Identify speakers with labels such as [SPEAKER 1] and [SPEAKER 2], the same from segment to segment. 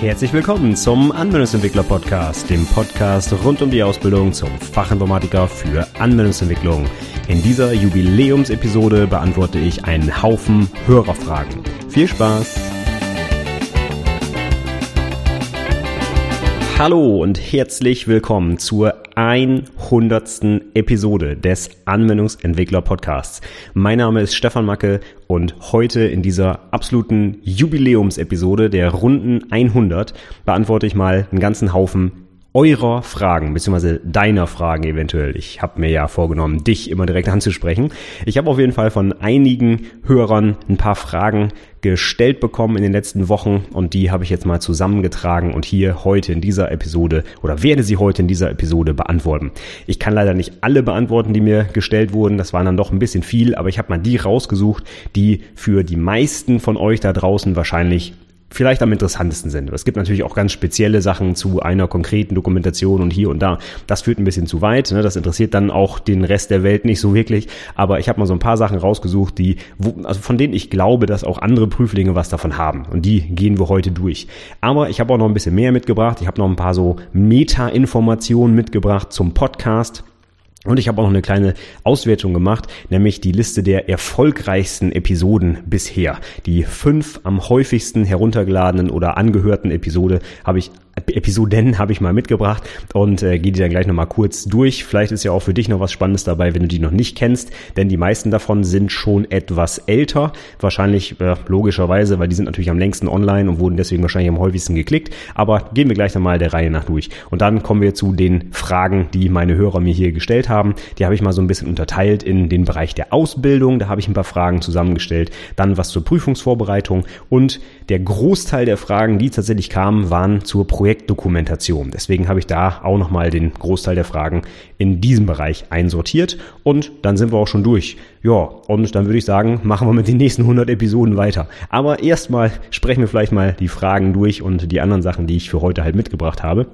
[SPEAKER 1] Herzlich willkommen zum Anwendungsentwickler Podcast, dem Podcast rund um die Ausbildung zum Fachinformatiker für Anwendungsentwicklung. In dieser Jubiläumsepisode beantworte ich einen Haufen Hörerfragen. Viel Spaß! Hallo und herzlich willkommen zur 100. Episode des Anwendungsentwickler Podcasts. Mein Name ist Stefan Macke und heute in dieser absoluten Jubiläumsepisode der Runden 100 beantworte ich mal einen ganzen Haufen eurer Fragen, beziehungsweise deiner Fragen eventuell. Ich habe mir ja vorgenommen, dich immer direkt anzusprechen. Ich habe auf jeden Fall von einigen Hörern ein paar Fragen gestellt bekommen in den letzten Wochen und die habe ich jetzt mal zusammengetragen und hier heute in dieser Episode oder werde sie heute in dieser Episode beantworten. Ich kann leider nicht alle beantworten, die mir gestellt wurden. Das waren dann doch ein bisschen viel, aber ich habe mal die rausgesucht, die für die meisten von euch da draußen wahrscheinlich vielleicht am interessantesten sind. Es gibt natürlich auch ganz spezielle Sachen zu einer konkreten Dokumentation und hier und da. Das führt ein bisschen zu weit. Ne? Das interessiert dann auch den Rest der Welt nicht so wirklich. Aber ich habe mal so ein paar Sachen rausgesucht, die, wo, also von denen ich glaube, dass auch andere Prüflinge was davon haben. Und die gehen wir heute durch. Aber ich habe auch noch ein bisschen mehr mitgebracht. Ich habe noch ein paar so Meta-Informationen mitgebracht zum Podcast. Und ich habe auch noch eine kleine Auswertung gemacht, nämlich die Liste der erfolgreichsten Episoden bisher. Die fünf am häufigsten heruntergeladenen oder angehörten Episode habe ich Episoden habe ich mal mitgebracht und äh, gehe die dann gleich nochmal kurz durch. Vielleicht ist ja auch für dich noch was Spannendes dabei, wenn du die noch nicht kennst, denn die meisten davon sind schon etwas älter. Wahrscheinlich äh, logischerweise, weil die sind natürlich am längsten online und wurden deswegen wahrscheinlich am häufigsten geklickt. Aber gehen wir gleich nochmal der Reihe nach durch. Und dann kommen wir zu den Fragen, die meine Hörer mir hier gestellt haben. Die habe ich mal so ein bisschen unterteilt in den Bereich der Ausbildung. Da habe ich ein paar Fragen zusammengestellt. Dann was zur Prüfungsvorbereitung und der Großteil der Fragen, die tatsächlich kamen, waren zur Projekt Projektdokumentation. Deswegen habe ich da auch nochmal den Großteil der Fragen in diesem Bereich einsortiert und dann sind wir auch schon durch. Ja, und dann würde ich sagen, machen wir mit den nächsten 100 Episoden weiter. Aber erstmal sprechen wir vielleicht mal die Fragen durch und die anderen Sachen, die ich für heute halt mitgebracht habe.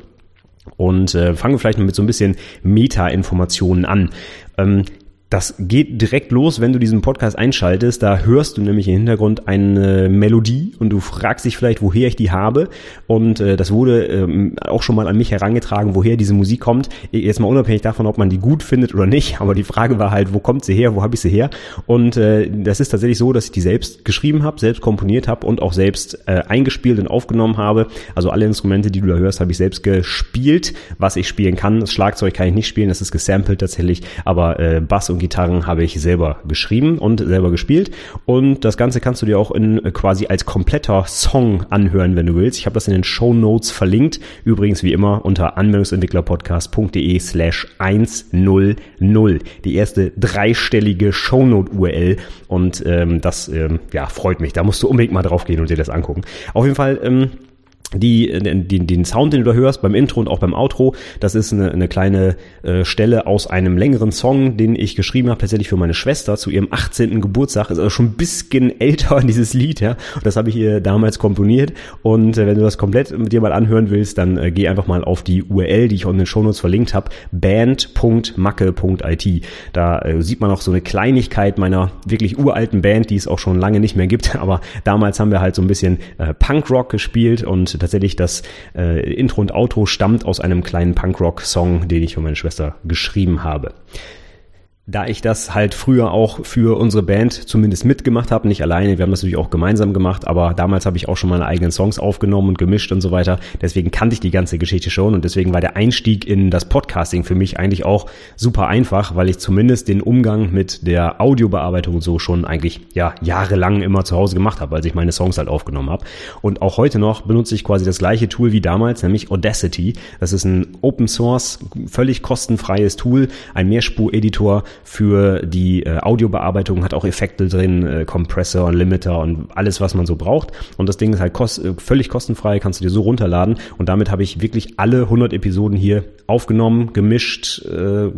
[SPEAKER 1] Und äh, fangen wir vielleicht mal mit so ein bisschen Meta-Informationen an. Ähm, das geht direkt los, wenn du diesen Podcast einschaltest. Da hörst du nämlich im Hintergrund eine Melodie und du fragst dich vielleicht, woher ich die habe. Und äh, das wurde ähm, auch schon mal an mich herangetragen, woher diese Musik kommt. Jetzt mal unabhängig davon, ob man die gut findet oder nicht. Aber die Frage war halt, wo kommt sie her? Wo habe ich sie her? Und äh, das ist tatsächlich so, dass ich die selbst geschrieben habe, selbst komponiert habe und auch selbst äh, eingespielt und aufgenommen habe. Also alle Instrumente, die du da hörst, habe ich selbst gespielt. Was ich spielen kann, das Schlagzeug kann ich nicht spielen, das ist gesampelt tatsächlich. Aber äh, Bass und Gitarren habe ich selber geschrieben und selber gespielt. Und das Ganze kannst du dir auch in äh, quasi als kompletter Song anhören, wenn du willst. Ich habe das in den Show Notes verlinkt. Übrigens wie immer unter anwendungsentwicklerpodcast.de slash 100. Die erste dreistellige Shownote-URL. Und ähm, das ähm, ja, freut mich. Da musst du unbedingt mal drauf gehen und dir das angucken. Auf jeden Fall. Ähm, die, die, den Sound, den du da hörst beim Intro und auch beim Outro, das ist eine, eine kleine äh, Stelle aus einem längeren Song, den ich geschrieben habe, tatsächlich für meine Schwester zu ihrem 18. Geburtstag. Ist also schon ein bisschen älter, dieses Lied, ja. Und das habe ich ihr damals komponiert. Und äh, wenn du das komplett mit dir mal anhören willst, dann äh, geh einfach mal auf die URL, die ich auch in den Shownotes verlinkt habe, band.macke.it. Da äh, sieht man auch so eine Kleinigkeit meiner wirklich uralten Band, die es auch schon lange nicht mehr gibt. Aber damals haben wir halt so ein bisschen äh, Punkrock gespielt und tatsächlich das äh, Intro und Outro stammt aus einem kleinen Punkrock-Song, den ich für meine Schwester geschrieben habe da ich das halt früher auch für unsere Band zumindest mitgemacht habe, nicht alleine, wir haben das natürlich auch gemeinsam gemacht, aber damals habe ich auch schon meine eigenen Songs aufgenommen und gemischt und so weiter. Deswegen kannte ich die ganze Geschichte schon und deswegen war der Einstieg in das Podcasting für mich eigentlich auch super einfach, weil ich zumindest den Umgang mit der Audiobearbeitung so schon eigentlich ja jahrelang immer zu Hause gemacht habe, als ich meine Songs halt aufgenommen habe. Und auch heute noch benutze ich quasi das gleiche Tool wie damals, nämlich Audacity. Das ist ein Open Source, völlig kostenfreies Tool, ein Mehrspur-Editor für die äh, Audiobearbeitung, hat auch Effekte drin, äh, Compressor und Limiter und alles, was man so braucht. Und das Ding ist halt kost äh, völlig kostenfrei, kannst du dir so runterladen. Und damit habe ich wirklich alle 100 Episoden hier aufgenommen, gemischt, äh,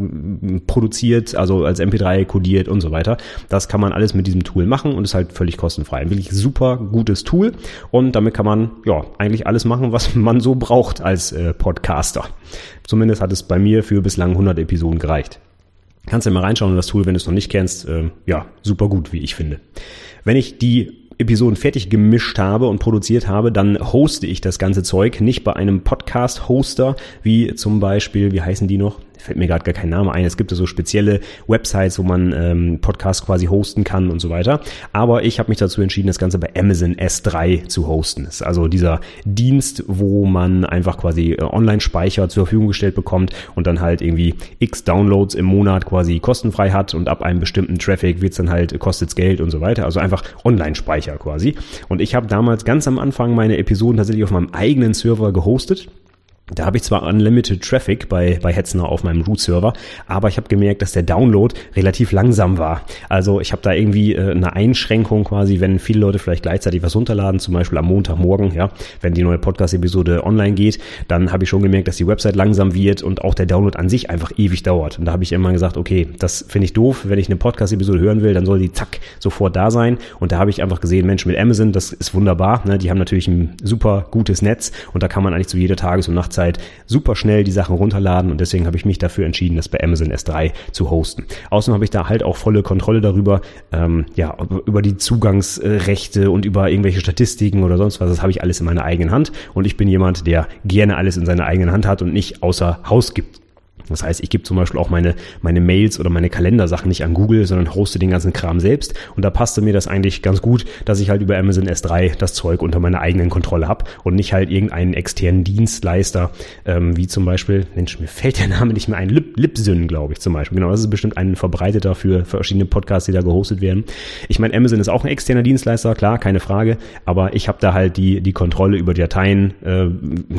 [SPEAKER 1] produziert, also als MP3 kodiert und so weiter. Das kann man alles mit diesem Tool machen und ist halt völlig kostenfrei. Ein wirklich super gutes Tool und damit kann man ja eigentlich alles machen, was man so braucht als äh, Podcaster. Zumindest hat es bei mir für bislang 100 Episoden gereicht. Kannst du mal reinschauen in das Tool, wenn du es noch nicht kennst. Äh, ja, super gut, wie ich finde. Wenn ich die Episoden fertig gemischt habe und produziert habe, dann hoste ich das ganze Zeug nicht bei einem Podcast-Hoster, wie zum Beispiel, wie heißen die noch? Fällt mir gerade gar kein Name ein. Es gibt so spezielle Websites, wo man ähm, Podcasts quasi hosten kann und so weiter. Aber ich habe mich dazu entschieden, das Ganze bei Amazon S3 zu hosten. Das ist also dieser Dienst, wo man einfach quasi äh, Online-Speicher zur Verfügung gestellt bekommt und dann halt irgendwie x Downloads im Monat quasi kostenfrei hat und ab einem bestimmten Traffic wird's dann halt, kostet's Geld und so weiter. Also einfach Online-Speicher quasi. Und ich habe damals ganz am Anfang meine Episoden tatsächlich auf meinem eigenen Server gehostet da habe ich zwar Unlimited Traffic bei, bei Hetzner auf meinem Root-Server, aber ich habe gemerkt, dass der Download relativ langsam war. Also ich habe da irgendwie äh, eine Einschränkung quasi, wenn viele Leute vielleicht gleichzeitig was runterladen, zum Beispiel am Montagmorgen, ja, wenn die neue Podcast-Episode online geht, dann habe ich schon gemerkt, dass die Website langsam wird und auch der Download an sich einfach ewig dauert. Und da habe ich immer gesagt, okay, das finde ich doof. Wenn ich eine Podcast-Episode hören will, dann soll die zack sofort da sein. Und da habe ich einfach gesehen, Mensch, mit Amazon, das ist wunderbar. Ne? Die haben natürlich ein super gutes Netz und da kann man eigentlich zu jeder Tages- und Nachtzeit Zeit super schnell die Sachen runterladen und deswegen habe ich mich dafür entschieden, das bei Amazon S3 zu hosten. Außerdem habe ich da halt auch volle Kontrolle darüber, ähm, ja, über die Zugangsrechte und über irgendwelche Statistiken oder sonst was. Das habe ich alles in meiner eigenen Hand und ich bin jemand, der gerne alles in seiner eigenen Hand hat und nicht außer Haus gibt. Das heißt, ich gebe zum Beispiel auch meine, meine Mails oder meine Kalendersachen nicht an Google, sondern hoste den ganzen Kram selbst. Und da passte mir das eigentlich ganz gut, dass ich halt über Amazon S3 das Zeug unter meiner eigenen Kontrolle habe und nicht halt irgendeinen externen Dienstleister, ähm, wie zum Beispiel, Mensch, mir fällt der Name nicht mehr ein, Lip, Lipsyn, glaube ich zum Beispiel. Genau, das ist bestimmt ein verbreiteter für verschiedene Podcasts, die da gehostet werden. Ich meine, Amazon ist auch ein externer Dienstleister, klar, keine Frage, aber ich habe da halt die, die Kontrolle über die Dateien, äh,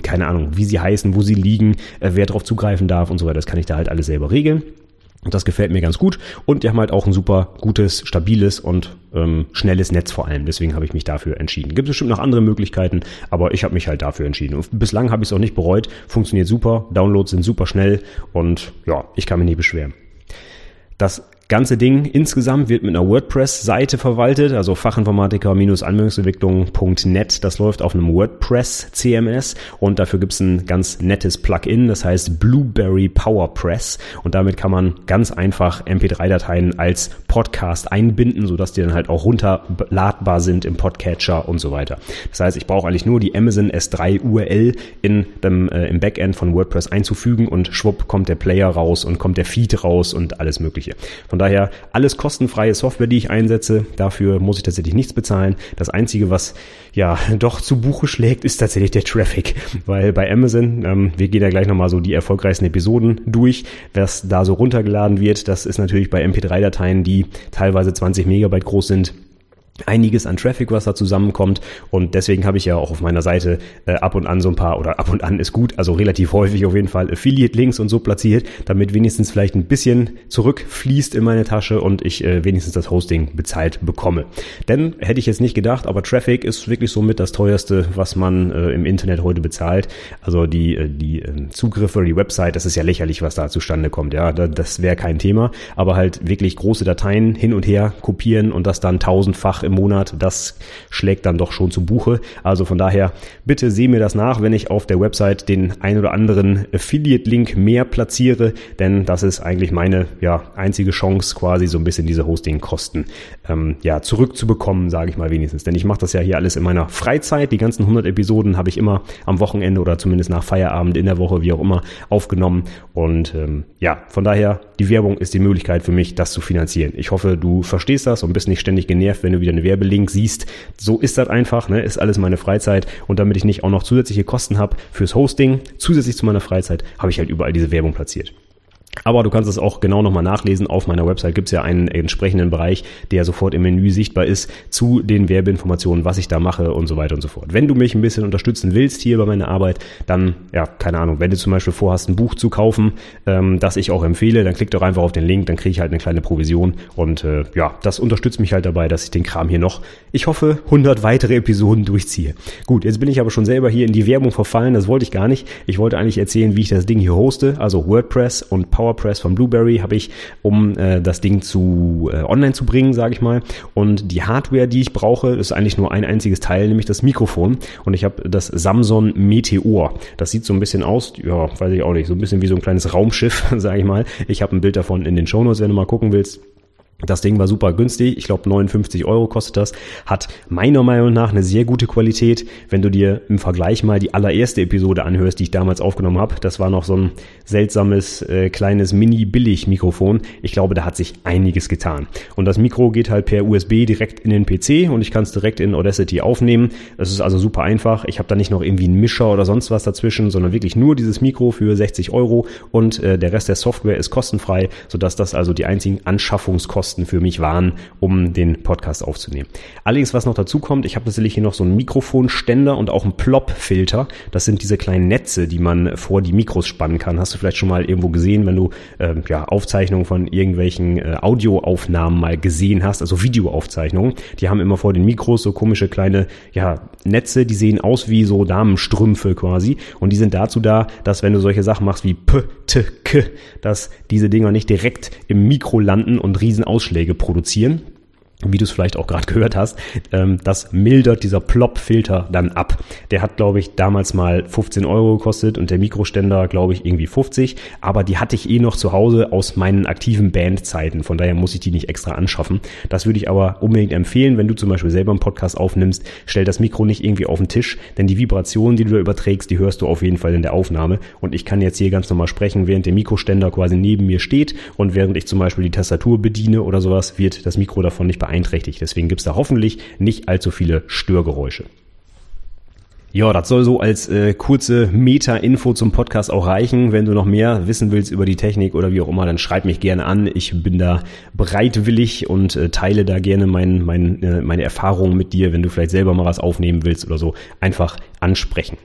[SPEAKER 1] keine Ahnung, wie sie heißen, wo sie liegen, äh, wer darauf zugreifen darf und so weiter das kann ich da halt alles selber regeln. Und das gefällt mir ganz gut. Und die haben halt auch ein super gutes, stabiles und ähm, schnelles Netz vor allem. Deswegen habe ich mich dafür entschieden. Gibt es bestimmt noch andere Möglichkeiten, aber ich habe mich halt dafür entschieden. Und bislang habe ich es auch nicht bereut. Funktioniert super. Downloads sind super schnell und ja, ich kann mich nie beschweren. Das ganze Ding insgesamt wird mit einer WordPress-Seite verwaltet, also Fachinformatiker-Anwendungsentwicklung.net. Das läuft auf einem WordPress-CMS und dafür gibt es ein ganz nettes Plugin, das heißt Blueberry PowerPress und damit kann man ganz einfach MP3-Dateien als Podcast einbinden, sodass die dann halt auch runterladbar sind im Podcatcher und so weiter. Das heißt, ich brauche eigentlich nur die Amazon S3 URL in dem, äh, im Backend von WordPress einzufügen und schwupp kommt der Player raus und kommt der Feed raus und alles mögliche. Von daher alles kostenfreie Software, die ich einsetze. Dafür muss ich tatsächlich nichts bezahlen. Das Einzige, was ja doch zu Buche schlägt, ist tatsächlich der Traffic. Weil bei Amazon, ähm, wir gehen ja gleich nochmal so die erfolgreichsten Episoden durch, was da so runtergeladen wird. Das ist natürlich bei MP3-Dateien, die teilweise 20 Megabyte groß sind, einiges an Traffic, was da zusammenkommt. Und deswegen habe ich ja auch auf meiner Seite äh, ab und an so ein paar, oder ab und an ist gut, also relativ häufig auf jeden Fall Affiliate-Links und so platziert, damit wenigstens vielleicht ein bisschen zurückfließt in meine Tasche und ich äh, wenigstens das Hosting bezahlt bekomme. Denn hätte ich jetzt nicht gedacht, aber Traffic ist wirklich somit das teuerste, was man äh, im Internet heute bezahlt. Also die, äh, die äh, Zugriffe oder die Website, das ist ja lächerlich, was da zustande kommt. Ja, das wäre kein Thema. Aber halt wirklich große Dateien hin und her kopieren und das dann tausendfach im Monat, das schlägt dann doch schon zu Buche. Also von daher, bitte seh mir das nach, wenn ich auf der Website den ein oder anderen Affiliate-Link mehr platziere, denn das ist eigentlich meine ja, einzige Chance, quasi so ein bisschen diese Hosting-Kosten ähm, ja, zurückzubekommen, sage ich mal wenigstens. Denn ich mache das ja hier alles in meiner Freizeit. Die ganzen 100 Episoden habe ich immer am Wochenende oder zumindest nach Feierabend in der Woche, wie auch immer, aufgenommen. Und ähm, ja, von daher, die Werbung ist die Möglichkeit für mich, das zu finanzieren. Ich hoffe, du verstehst das und bist nicht ständig genervt, wenn du wieder einen Werbelink siehst. So ist das einfach, ne? ist alles meine Freizeit. Und damit ich nicht auch noch zusätzliche Kosten habe fürs Hosting, zusätzlich zu meiner Freizeit, habe ich halt überall diese Werbung platziert. Aber du kannst es auch genau nochmal nachlesen. Auf meiner Website gibt es ja einen entsprechenden Bereich, der sofort im Menü sichtbar ist zu den Werbeinformationen, was ich da mache und so weiter und so fort. Wenn du mich ein bisschen unterstützen willst hier bei meiner Arbeit, dann, ja, keine Ahnung, wenn du zum Beispiel vorhast, ein Buch zu kaufen, ähm, das ich auch empfehle, dann klick doch einfach auf den Link, dann kriege ich halt eine kleine Provision und äh, ja, das unterstützt mich halt dabei, dass ich den Kram hier noch, ich hoffe, 100 weitere Episoden durchziehe. Gut, jetzt bin ich aber schon selber hier in die Werbung verfallen, das wollte ich gar nicht. Ich wollte eigentlich erzählen, wie ich das Ding hier hoste, also WordPress und Power PowerPress von Blueberry habe ich, um äh, das Ding zu äh, online zu bringen, sage ich mal. Und die Hardware, die ich brauche, ist eigentlich nur ein einziges Teil, nämlich das Mikrofon. Und ich habe das Samsung Meteor. Das sieht so ein bisschen aus, ja, weiß ich auch nicht, so ein bisschen wie so ein kleines Raumschiff, sage ich mal. Ich habe ein Bild davon in den Shownotes, wenn du mal gucken willst. Das Ding war super günstig. Ich glaube 59 Euro kostet das. Hat meiner Meinung nach eine sehr gute Qualität. Wenn du dir im Vergleich mal die allererste Episode anhörst, die ich damals aufgenommen habe, das war noch so ein seltsames äh, kleines Mini-Billig-Mikrofon. Ich glaube, da hat sich einiges getan. Und das Mikro geht halt per USB direkt in den PC und ich kann es direkt in Audacity aufnehmen. Das ist also super einfach. Ich habe da nicht noch irgendwie einen Mischer oder sonst was dazwischen, sondern wirklich nur dieses Mikro für 60 Euro und äh, der Rest der Software ist kostenfrei, sodass das also die einzigen Anschaffungskosten Kosten für mich waren, um den Podcast aufzunehmen. Allerdings, was noch dazu kommt, ich habe natürlich hier noch so einen Mikrofonständer und auch einen Plop-Filter. Das sind diese kleinen Netze, die man vor die Mikros spannen kann. Hast du vielleicht schon mal irgendwo gesehen, wenn du äh, ja, Aufzeichnungen von irgendwelchen äh, Audioaufnahmen mal gesehen hast, also Videoaufzeichnungen. Die haben immer vor den Mikros so komische kleine ja, Netze, die sehen aus wie so Damenstrümpfe quasi. Und die sind dazu da, dass wenn du solche Sachen machst wie P, T, K, dass diese Dinger nicht direkt im Mikro landen und riesen Ausschläge produzieren wie du es vielleicht auch gerade gehört hast, ähm, das mildert dieser Plop-Filter dann ab. Der hat, glaube ich, damals mal 15 Euro gekostet und der Mikroständer, glaube ich, irgendwie 50. Aber die hatte ich eh noch zu Hause aus meinen aktiven Bandzeiten. Von daher muss ich die nicht extra anschaffen. Das würde ich aber unbedingt empfehlen, wenn du zum Beispiel selber einen Podcast aufnimmst, stell das Mikro nicht irgendwie auf den Tisch, denn die Vibrationen, die du da überträgst, die hörst du auf jeden Fall in der Aufnahme. Und ich kann jetzt hier ganz normal sprechen, während der Mikroständer quasi neben mir steht und während ich zum Beispiel die Tastatur bediene oder sowas, wird das Mikro davon nicht beeinflusst beeinträchtigt. Deswegen gibt es da hoffentlich nicht allzu viele Störgeräusche. Ja, das soll so als äh, kurze Meta-Info zum Podcast auch reichen. Wenn du noch mehr wissen willst über die Technik oder wie auch immer, dann schreib mich gerne an. Ich bin da bereitwillig und äh, teile da gerne mein, mein, äh, meine Erfahrungen mit dir. Wenn du vielleicht selber mal was aufnehmen willst oder so, einfach ansprechen.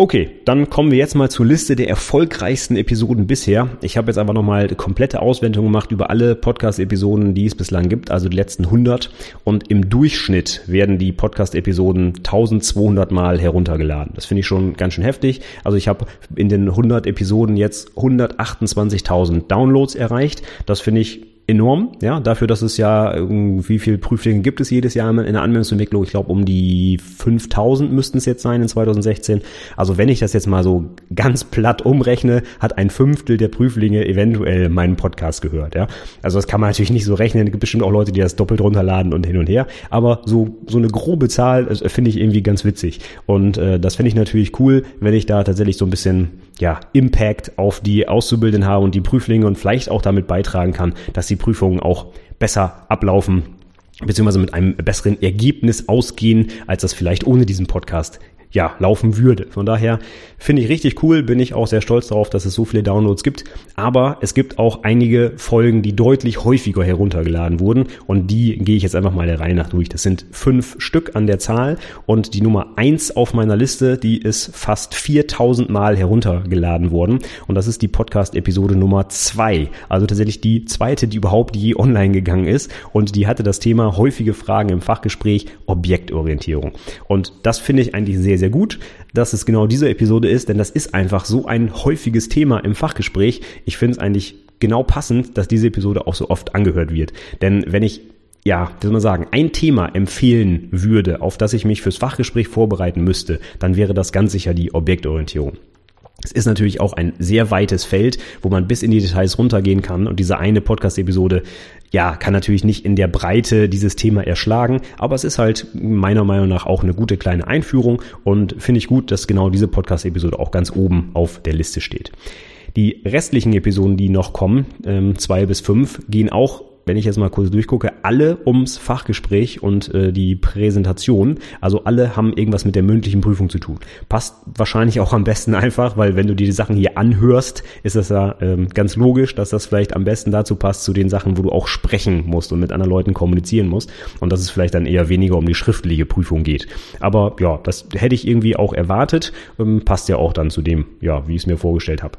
[SPEAKER 1] Okay, dann kommen wir jetzt mal zur Liste der erfolgreichsten Episoden bisher. Ich habe jetzt einfach nochmal komplette Auswertung gemacht über alle Podcast-Episoden, die es bislang gibt, also die letzten 100. Und im Durchschnitt werden die Podcast-Episoden 1200 Mal heruntergeladen. Das finde ich schon ganz schön heftig. Also ich habe in den 100 Episoden jetzt 128.000 Downloads erreicht. Das finde ich enorm, ja, dafür, dass es ja, wie viel Prüflinge gibt es jedes Jahr in der Anwendungsentwicklung? Ich glaube, um die 5000 müssten es jetzt sein in 2016. Also wenn ich das jetzt mal so ganz platt umrechne, hat ein Fünftel der Prüflinge eventuell meinen Podcast gehört, ja. Also das kann man natürlich nicht so rechnen. Es gibt bestimmt auch Leute, die das doppelt runterladen und hin und her. Aber so, so eine grobe Zahl äh, finde ich irgendwie ganz witzig. Und äh, das finde ich natürlich cool, wenn ich da tatsächlich so ein bisschen ja, Impact auf die Auszubildenden habe und die Prüflinge und vielleicht auch damit beitragen kann, dass die Prüfungen auch besser ablaufen beziehungsweise mit einem besseren Ergebnis ausgehen, als das vielleicht ohne diesen Podcast ja, laufen würde. Von daher finde ich richtig cool, bin ich auch sehr stolz darauf, dass es so viele Downloads gibt. Aber es gibt auch einige Folgen, die deutlich häufiger heruntergeladen wurden und die gehe ich jetzt einfach mal der Reihe nach durch. Das sind fünf Stück an der Zahl und die Nummer eins auf meiner Liste, die ist fast 4000 Mal heruntergeladen worden und das ist die Podcast-Episode Nummer zwei. Also tatsächlich die zweite, die überhaupt je online gegangen ist und die hatte das Thema häufige Fragen im Fachgespräch Objektorientierung. Und das finde ich eigentlich sehr, sehr gut, dass es genau diese Episode ist, denn das ist einfach so ein häufiges Thema im Fachgespräch. Ich finde es eigentlich genau passend, dass diese Episode auch so oft angehört wird. Denn wenn ich ja, wie soll man sagen, ein Thema empfehlen würde, auf das ich mich fürs Fachgespräch vorbereiten müsste, dann wäre das ganz sicher die Objektorientierung. Es ist natürlich auch ein sehr weites Feld, wo man bis in die Details runtergehen kann. Und diese eine Podcast-Episode, ja, kann natürlich nicht in der Breite dieses Thema erschlagen, aber es ist halt meiner Meinung nach auch eine gute kleine Einführung und finde ich gut, dass genau diese Podcast-Episode auch ganz oben auf der Liste steht. Die restlichen Episoden, die noch kommen, ähm, zwei bis fünf, gehen auch wenn ich jetzt mal kurz durchgucke, alle ums Fachgespräch und äh, die Präsentation. Also alle haben irgendwas mit der mündlichen Prüfung zu tun. Passt wahrscheinlich auch am besten einfach, weil wenn du die Sachen hier anhörst, ist es ja ähm, ganz logisch, dass das vielleicht am besten dazu passt zu den Sachen, wo du auch sprechen musst und mit anderen Leuten kommunizieren musst und dass es vielleicht dann eher weniger um die schriftliche Prüfung geht. Aber ja, das hätte ich irgendwie auch erwartet. Ähm, passt ja auch dann zu dem, ja, wie ich es mir vorgestellt habe.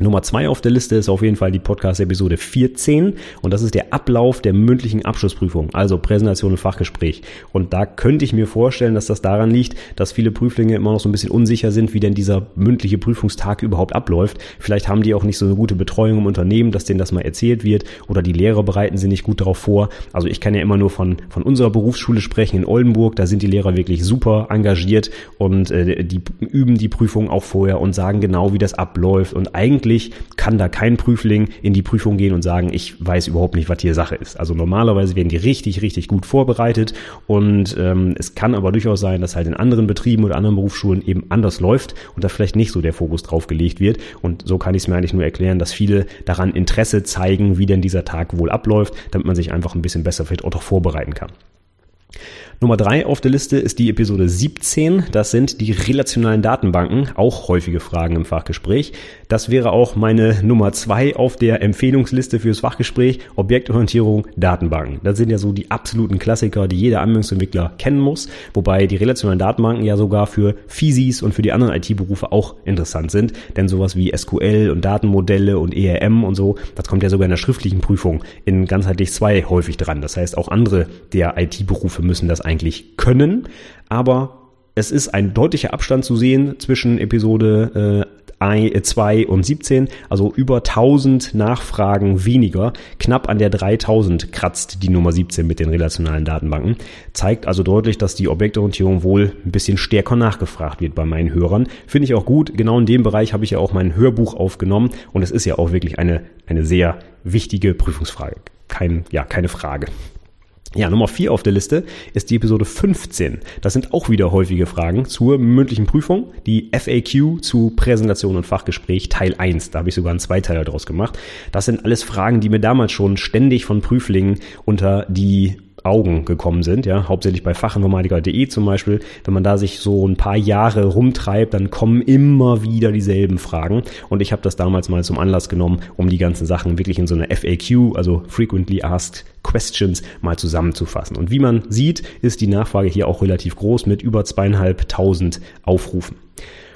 [SPEAKER 1] Nummer zwei auf der Liste ist auf jeden Fall die Podcast-Episode 14 und das ist der Ablauf der mündlichen Abschlussprüfung, also Präsentation und Fachgespräch. Und da könnte ich mir vorstellen, dass das daran liegt, dass viele Prüflinge immer noch so ein bisschen unsicher sind, wie denn dieser mündliche Prüfungstag überhaupt abläuft. Vielleicht haben die auch nicht so eine gute Betreuung im Unternehmen, dass denen das mal erzählt wird oder die Lehrer bereiten sie nicht gut darauf vor. Also ich kann ja immer nur von, von unserer Berufsschule sprechen in Oldenburg, da sind die Lehrer wirklich super engagiert und äh, die üben die Prüfung auch vorher und sagen genau, wie das abläuft und eigentlich eigentlich kann da kein Prüfling in die Prüfung gehen und sagen, ich weiß überhaupt nicht, was hier Sache ist. Also normalerweise werden die richtig, richtig gut vorbereitet und ähm, es kann aber durchaus sein, dass halt in anderen Betrieben oder anderen Berufsschulen eben anders läuft und da vielleicht nicht so der Fokus drauf gelegt wird. Und so kann ich es mir eigentlich nur erklären, dass viele daran Interesse zeigen, wie denn dieser Tag wohl abläuft, damit man sich einfach ein bisschen besser vielleicht auch vorbereiten kann. Nummer drei auf der Liste ist die Episode 17. Das sind die relationalen Datenbanken, auch häufige Fragen im Fachgespräch. Das wäre auch meine Nummer zwei auf der Empfehlungsliste fürs Fachgespräch. Objektorientierung, Datenbanken. Das sind ja so die absoluten Klassiker, die jeder Anwendungsentwickler kennen muss. Wobei die relationalen Datenbanken ja sogar für Physis und für die anderen IT-Berufe auch interessant sind. Denn sowas wie SQL und Datenmodelle und ERM und so, das kommt ja sogar in der schriftlichen Prüfung in ganzheitlich zwei häufig dran. Das heißt, auch andere der IT-Berufe müssen das eigentlich können, aber es ist ein deutlicher Abstand zu sehen zwischen Episode äh, 2 und 17, also über 1000 Nachfragen weniger. Knapp an der 3000 kratzt die Nummer 17 mit den relationalen Datenbanken. Zeigt also deutlich, dass die Objektorientierung wohl ein bisschen stärker nachgefragt wird bei meinen Hörern. Finde ich auch gut. Genau in dem Bereich habe ich ja auch mein Hörbuch aufgenommen und es ist ja auch wirklich eine, eine sehr wichtige Prüfungsfrage. Kein, ja, keine Frage. Ja, Nummer 4 auf der Liste ist die Episode 15. Das sind auch wieder häufige Fragen zur mündlichen Prüfung. Die FAQ zu Präsentation und Fachgespräch Teil 1. Da habe ich sogar einen Zweiteiler draus gemacht. Das sind alles Fragen, die mir damals schon ständig von Prüflingen unter die Augen gekommen sind, ja, hauptsächlich bei fachinformatiker.de zum Beispiel. Wenn man da sich so ein paar Jahre rumtreibt, dann kommen immer wieder dieselben Fragen. Und ich habe das damals mal zum Anlass genommen, um die ganzen Sachen wirklich in so eine FAQ, also Frequently Asked Questions, mal zusammenzufassen. Und wie man sieht, ist die Nachfrage hier auch relativ groß mit über zweieinhalbtausend Aufrufen.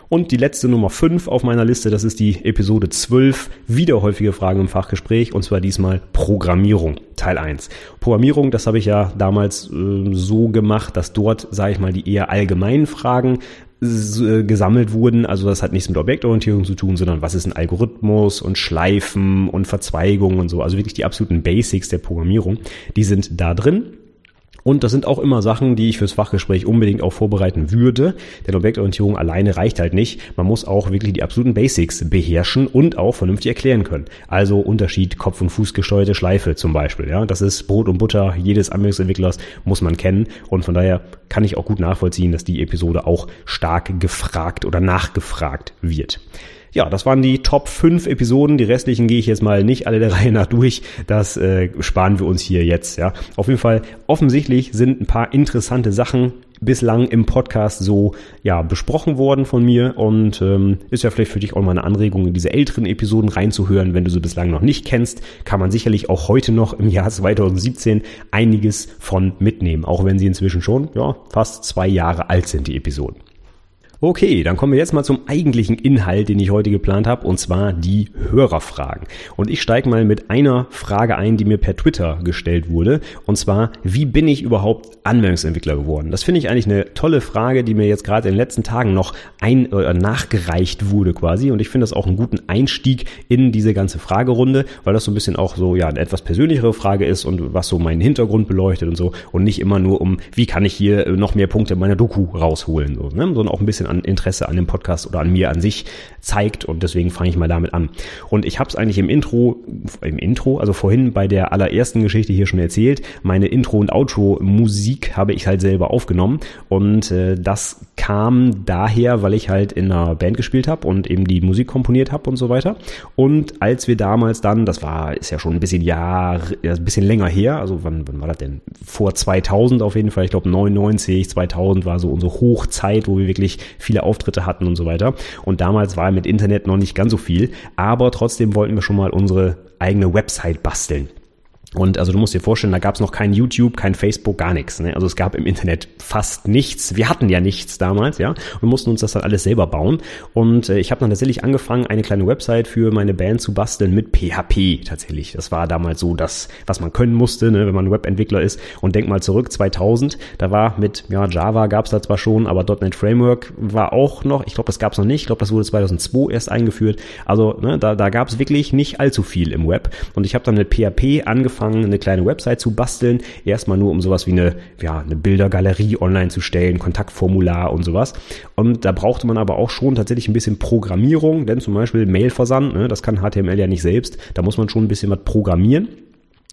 [SPEAKER 1] Und die letzte Nummer 5 auf meiner Liste, das ist die Episode 12, wieder häufige Fragen im Fachgespräch, und zwar diesmal Programmierung, Teil 1. Programmierung, das habe ich ja damals äh, so gemacht, dass dort, sage ich mal, die eher allgemeinen Fragen äh, gesammelt wurden. Also das hat nichts mit Objektorientierung zu tun, sondern was ist ein Algorithmus und Schleifen und Verzweigungen und so. Also wirklich die absoluten Basics der Programmierung, die sind da drin. Und das sind auch immer Sachen, die ich fürs Fachgespräch unbedingt auch vorbereiten würde. Denn Objektorientierung alleine reicht halt nicht. Man muss auch wirklich die absoluten Basics beherrschen und auch vernünftig erklären können. Also Unterschied Kopf- und Fußgesteuerte Schleife zum Beispiel. Ja, das ist Brot und Butter jedes Anwendungsentwicklers muss man kennen. Und von daher kann ich auch gut nachvollziehen, dass die Episode auch stark gefragt oder nachgefragt wird. Ja, das waren die Top 5 Episoden. Die restlichen gehe ich jetzt mal nicht alle der Reihe nach durch. Das äh, sparen wir uns hier jetzt. Ja, auf jeden Fall offensichtlich sind ein paar interessante Sachen bislang im Podcast so ja besprochen worden von mir und ähm, ist ja vielleicht für dich auch mal eine Anregung in diese älteren Episoden reinzuhören, wenn du sie bislang noch nicht kennst, kann man sicherlich auch heute noch im Jahr 2017 einiges von mitnehmen, auch wenn sie inzwischen schon ja fast zwei Jahre alt sind die Episoden. Okay, dann kommen wir jetzt mal zum eigentlichen Inhalt, den ich heute geplant habe, und zwar die Hörerfragen. Und ich steige mal mit einer Frage ein, die mir per Twitter gestellt wurde, und zwar, wie bin ich überhaupt Anwendungsentwickler geworden? Das finde ich eigentlich eine tolle Frage, die mir jetzt gerade in den letzten Tagen noch ein äh, nachgereicht wurde quasi, und ich finde das auch einen guten Einstieg in diese ganze Fragerunde, weil das so ein bisschen auch so ja eine etwas persönlichere Frage ist und was so meinen Hintergrund beleuchtet und so und nicht immer nur um, wie kann ich hier noch mehr Punkte in meiner Doku rausholen, so, ne? sondern auch ein bisschen bisschen an Interesse an dem Podcast oder an mir an sich zeigt und deswegen fange ich mal damit an. Und ich habe es eigentlich im Intro, im Intro, also vorhin bei der allerersten Geschichte hier schon erzählt, meine Intro- und Outro-Musik habe ich halt selber aufgenommen und äh, das kam daher, weil ich halt in einer Band gespielt habe und eben die Musik komponiert habe und so weiter. Und als wir damals dann, das war, ist ja schon ein bisschen Jahr, ein bisschen länger her, also wann, wann war das denn? Vor 2000 auf jeden Fall, ich glaube 99, 2000 war so unsere Hochzeit, wo wir wirklich viele Auftritte hatten und so weiter. Und damals war mit Internet noch nicht ganz so viel, aber trotzdem wollten wir schon mal unsere eigene Website basteln. Und also du musst dir vorstellen, da gab es noch kein YouTube, kein Facebook, gar nichts. Ne? Also es gab im Internet fast nichts. Wir hatten ja nichts damals, ja, und mussten uns das dann alles selber bauen. Und äh, ich habe dann tatsächlich angefangen, eine kleine Website für meine Band zu basteln mit PHP tatsächlich. Das war damals so das, was man können musste, ne, wenn man Webentwickler ist. Und denk mal zurück, 2000, da war mit ja Java gab es da zwar schon, aber .NET Framework war auch noch. Ich glaube, das gab es noch nicht. Ich glaube, das wurde 2002 erst eingeführt. Also ne, da, da gab es wirklich nicht allzu viel im Web. Und ich habe dann mit PHP angefangen angefangen, eine kleine Website zu basteln. Erstmal nur um sowas wie eine, ja, eine Bildergalerie online zu stellen, Kontaktformular und sowas. Und da brauchte man aber auch schon tatsächlich ein bisschen Programmierung, denn zum Beispiel Mailversand, ne, das kann HTML ja nicht selbst, da muss man schon ein bisschen was programmieren.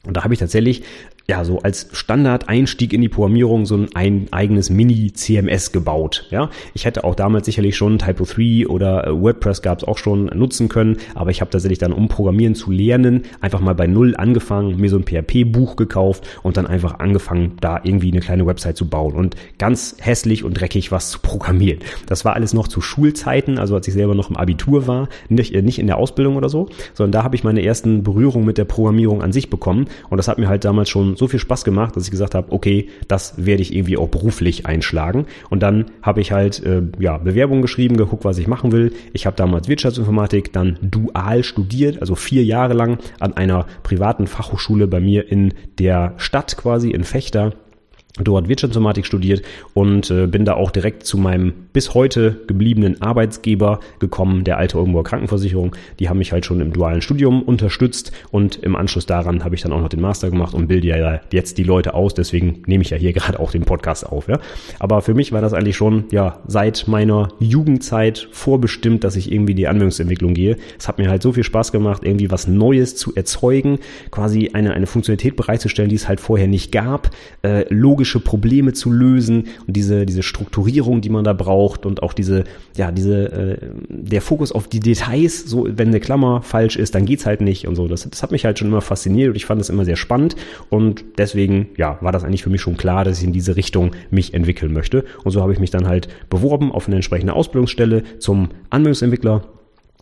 [SPEAKER 1] Und da habe ich tatsächlich ja, so als Standard-Einstieg in die Programmierung so ein, ein eigenes Mini-CMS gebaut. Ja, ich hätte auch damals sicherlich schon Typo 3 oder äh, WordPress gab es auch schon nutzen können, aber ich habe tatsächlich dann, um Programmieren zu lernen, einfach mal bei Null angefangen, mir so ein PHP-Buch gekauft und dann einfach angefangen, da irgendwie eine kleine Website zu bauen und ganz hässlich und dreckig was zu programmieren. Das war alles noch zu Schulzeiten, also als ich selber noch im Abitur war, nicht, äh, nicht in der Ausbildung oder so, sondern da habe ich meine ersten Berührungen mit der Programmierung an sich bekommen und das hat mir halt damals schon so viel Spaß gemacht, dass ich gesagt habe, okay, das werde ich irgendwie auch beruflich einschlagen. Und dann habe ich halt äh, ja, Bewerbungen geschrieben, geguckt, was ich machen will. Ich habe damals Wirtschaftsinformatik dann dual studiert, also vier Jahre lang an einer privaten Fachhochschule bei mir in der Stadt quasi, in Fechter dort Wirtschaftsinformatik studiert und äh, bin da auch direkt zu meinem bis heute gebliebenen Arbeitsgeber gekommen, der alte Oldenburger Krankenversicherung. Die haben mich halt schon im dualen Studium unterstützt und im Anschluss daran habe ich dann auch noch den Master gemacht und bilde ja jetzt die Leute aus. Deswegen nehme ich ja hier gerade auch den Podcast auf. Ja. Aber für mich war das eigentlich schon ja seit meiner Jugendzeit vorbestimmt, dass ich irgendwie die Anwendungsentwicklung gehe. Es hat mir halt so viel Spaß gemacht, irgendwie was Neues zu erzeugen, quasi eine eine Funktionalität bereitzustellen, die es halt vorher nicht gab. Äh, logisch logische Probleme zu lösen und diese, diese Strukturierung, die man da braucht und auch diese, ja, diese, äh, der Fokus auf die Details, so wenn eine Klammer falsch ist, dann geht's halt nicht und so. Das, das hat mich halt schon immer fasziniert und ich fand das immer sehr spannend und deswegen, ja, war das eigentlich für mich schon klar, dass ich in diese Richtung mich entwickeln möchte. Und so habe ich mich dann halt beworben auf eine entsprechende Ausbildungsstelle zum Anwendungsentwickler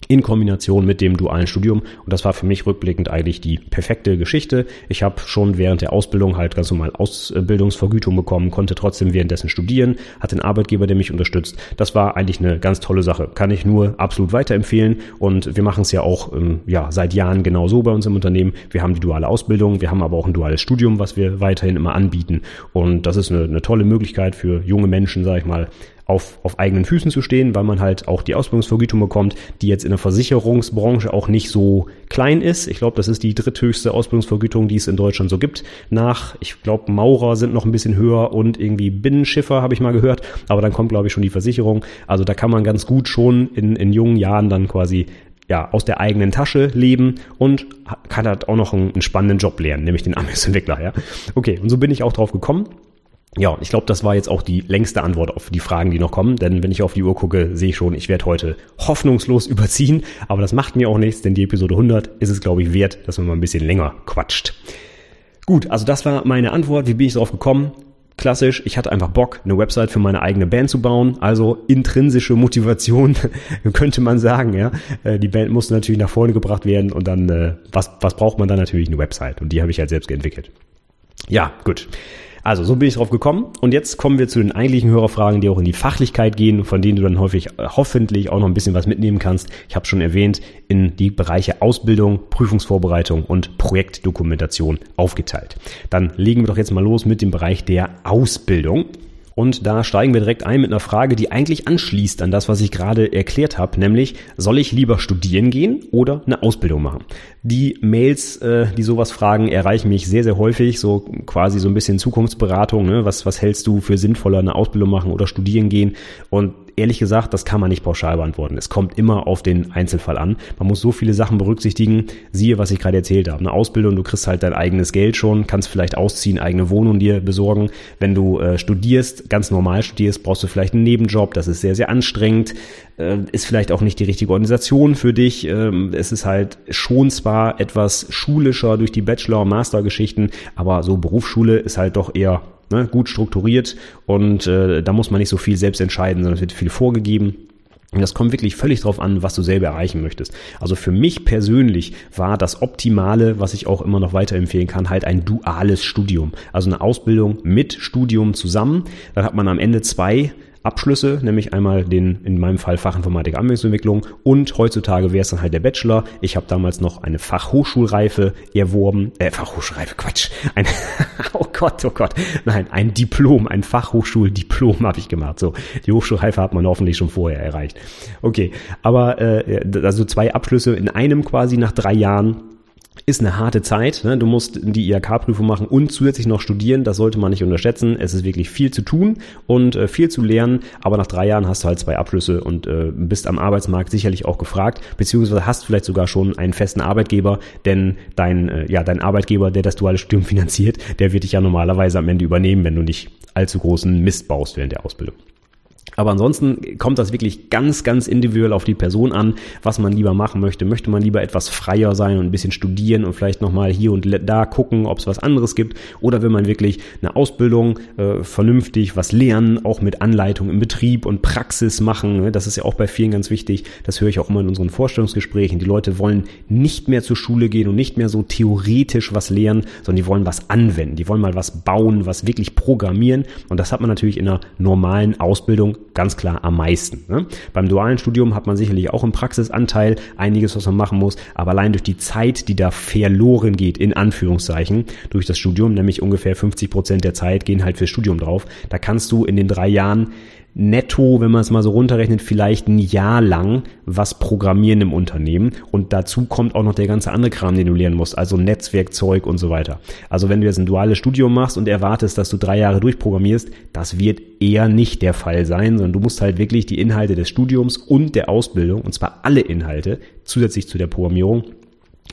[SPEAKER 1] in Kombination mit dem dualen Studium. Und das war für mich rückblickend eigentlich die perfekte Geschichte. Ich habe schon während der Ausbildung halt ganz normal Ausbildungsvergütung bekommen, konnte trotzdem währenddessen studieren, hatte einen Arbeitgeber, der mich unterstützt. Das war eigentlich eine ganz tolle Sache. Kann ich nur absolut weiterempfehlen. Und wir machen es ja auch ähm, ja, seit Jahren genau so bei uns im Unternehmen. Wir haben die duale Ausbildung, wir haben aber auch ein duales Studium, was wir weiterhin immer anbieten. Und das ist eine, eine tolle Möglichkeit für junge Menschen, sage ich mal, auf, auf eigenen Füßen zu stehen, weil man halt auch die Ausbildungsvergütung bekommt, die jetzt in der Versicherungsbranche auch nicht so klein ist. Ich glaube, das ist die dritthöchste Ausbildungsvergütung, die es in Deutschland so gibt. Nach, ich glaube, Maurer sind noch ein bisschen höher und irgendwie Binnenschiffer habe ich mal gehört. Aber dann kommt, glaube ich, schon die Versicherung. Also da kann man ganz gut schon in, in jungen Jahren dann quasi ja, aus der eigenen Tasche leben und kann halt auch noch einen, einen spannenden Job lernen, nämlich den Amis-Entwickler, ja. Okay, und so bin ich auch drauf gekommen. Ja, ich glaube, das war jetzt auch die längste Antwort auf die Fragen, die noch kommen. Denn wenn ich auf die Uhr gucke, sehe ich schon, ich werde heute hoffnungslos überziehen. Aber das macht mir auch nichts, denn die Episode 100 ist es, glaube ich, wert, dass man mal ein bisschen länger quatscht. Gut, also das war meine Antwort. Wie bin ich darauf gekommen? Klassisch, ich hatte einfach Bock, eine Website für meine eigene Band zu bauen. Also intrinsische Motivation, könnte man sagen. Ja, äh, Die Band musste natürlich nach vorne gebracht werden und dann, äh, was, was braucht man dann natürlich? Eine Website. Und die habe ich halt selbst entwickelt. Ja, gut. Also, so bin ich drauf gekommen. Und jetzt kommen wir zu den eigentlichen Hörerfragen, die auch in die Fachlichkeit gehen, von denen du dann häufig äh, hoffentlich auch noch ein bisschen was mitnehmen kannst. Ich habe schon erwähnt, in die Bereiche Ausbildung, Prüfungsvorbereitung und Projektdokumentation aufgeteilt. Dann legen wir doch jetzt mal los mit dem Bereich der Ausbildung. Und da steigen wir direkt ein mit einer Frage, die eigentlich anschließt an das, was ich gerade erklärt habe, nämlich soll ich lieber studieren gehen oder eine Ausbildung machen? Die Mails, äh, die sowas fragen, erreichen mich sehr, sehr häufig, so quasi so ein bisschen Zukunftsberatung. Ne? Was, was hältst du für sinnvoller, eine Ausbildung machen oder studieren gehen? Und ehrlich gesagt, das kann man nicht pauschal beantworten. Es kommt immer auf den Einzelfall an. Man muss so viele Sachen berücksichtigen. Siehe, was ich gerade erzählt habe. Eine Ausbildung, du kriegst halt dein eigenes Geld schon, kannst vielleicht ausziehen, eigene Wohnung dir besorgen. Wenn du äh, studierst, ganz normal studierst, brauchst du vielleicht einen Nebenjob. Das ist sehr, sehr anstrengend. Äh, ist vielleicht auch nicht die richtige Organisation für dich. Ähm, es ist halt schon zwar etwas schulischer durch die Bachelor- und Master-Geschichten, aber so Berufsschule ist halt doch eher ne, gut strukturiert und äh, da muss man nicht so viel selbst entscheiden, sondern es wird viel vorgegeben. Und das kommt wirklich völlig drauf an, was du selber erreichen möchtest. Also für mich persönlich war das Optimale, was ich auch immer noch weiterempfehlen kann, halt ein duales Studium. Also eine Ausbildung mit Studium zusammen. Dann hat man am Ende zwei Abschlüsse, nämlich einmal den, in meinem Fall Fachinformatik Anwendungsentwicklung und heutzutage wäre es dann halt der Bachelor. Ich habe damals noch eine Fachhochschulreife erworben, äh, Fachhochschulreife, Quatsch, ein, oh Gott, oh Gott, nein, ein Diplom, ein Fachhochschuldiplom habe ich gemacht. So, die Hochschulreife hat man hoffentlich schon vorher erreicht. Okay, aber äh, also zwei Abschlüsse in einem quasi nach drei Jahren ist eine harte Zeit. Ne? Du musst die IHK-Prüfung machen und zusätzlich noch studieren. Das sollte man nicht unterschätzen. Es ist wirklich viel zu tun und äh, viel zu lernen. Aber nach drei Jahren hast du halt zwei Abschlüsse und äh, bist am Arbeitsmarkt sicherlich auch gefragt, beziehungsweise hast vielleicht sogar schon einen festen Arbeitgeber, denn dein, äh, ja, dein Arbeitgeber, der das duale Studium finanziert, der wird dich ja normalerweise am Ende übernehmen, wenn du nicht allzu großen Mist baust während der Ausbildung. Aber ansonsten kommt das wirklich ganz, ganz individuell auf die Person an, was man lieber machen möchte. Möchte man lieber etwas freier sein und ein bisschen studieren und vielleicht nochmal hier und da gucken, ob es was anderes gibt? Oder will man wirklich eine Ausbildung äh, vernünftig, was lernen, auch mit Anleitung im Betrieb und Praxis machen? Ne? Das ist ja auch bei vielen ganz wichtig. Das höre ich auch immer in unseren Vorstellungsgesprächen. Die Leute wollen nicht mehr zur Schule gehen und nicht mehr so theoretisch was lernen, sondern die wollen was anwenden. Die wollen mal was bauen, was wirklich programmieren. Und das hat man natürlich in einer normalen Ausbildung ganz klar am meisten. Ne? Beim dualen Studium hat man sicherlich auch im Praxisanteil einiges, was man machen muss, aber allein durch die Zeit, die da verloren geht, in Anführungszeichen, durch das Studium, nämlich ungefähr 50 Prozent der Zeit gehen halt fürs Studium drauf, da kannst du in den drei Jahren netto, wenn man es mal so runterrechnet, vielleicht ein Jahr lang was programmieren im Unternehmen. Und dazu kommt auch noch der ganze andere Kram, den du lernen musst, also Netzwerkzeug und so weiter. Also wenn du jetzt ein duales Studium machst und erwartest, dass du drei Jahre durchprogrammierst, das wird eher nicht der Fall sein, sondern du musst halt wirklich die Inhalte des Studiums und der Ausbildung, und zwar alle Inhalte, zusätzlich zu der Programmierung,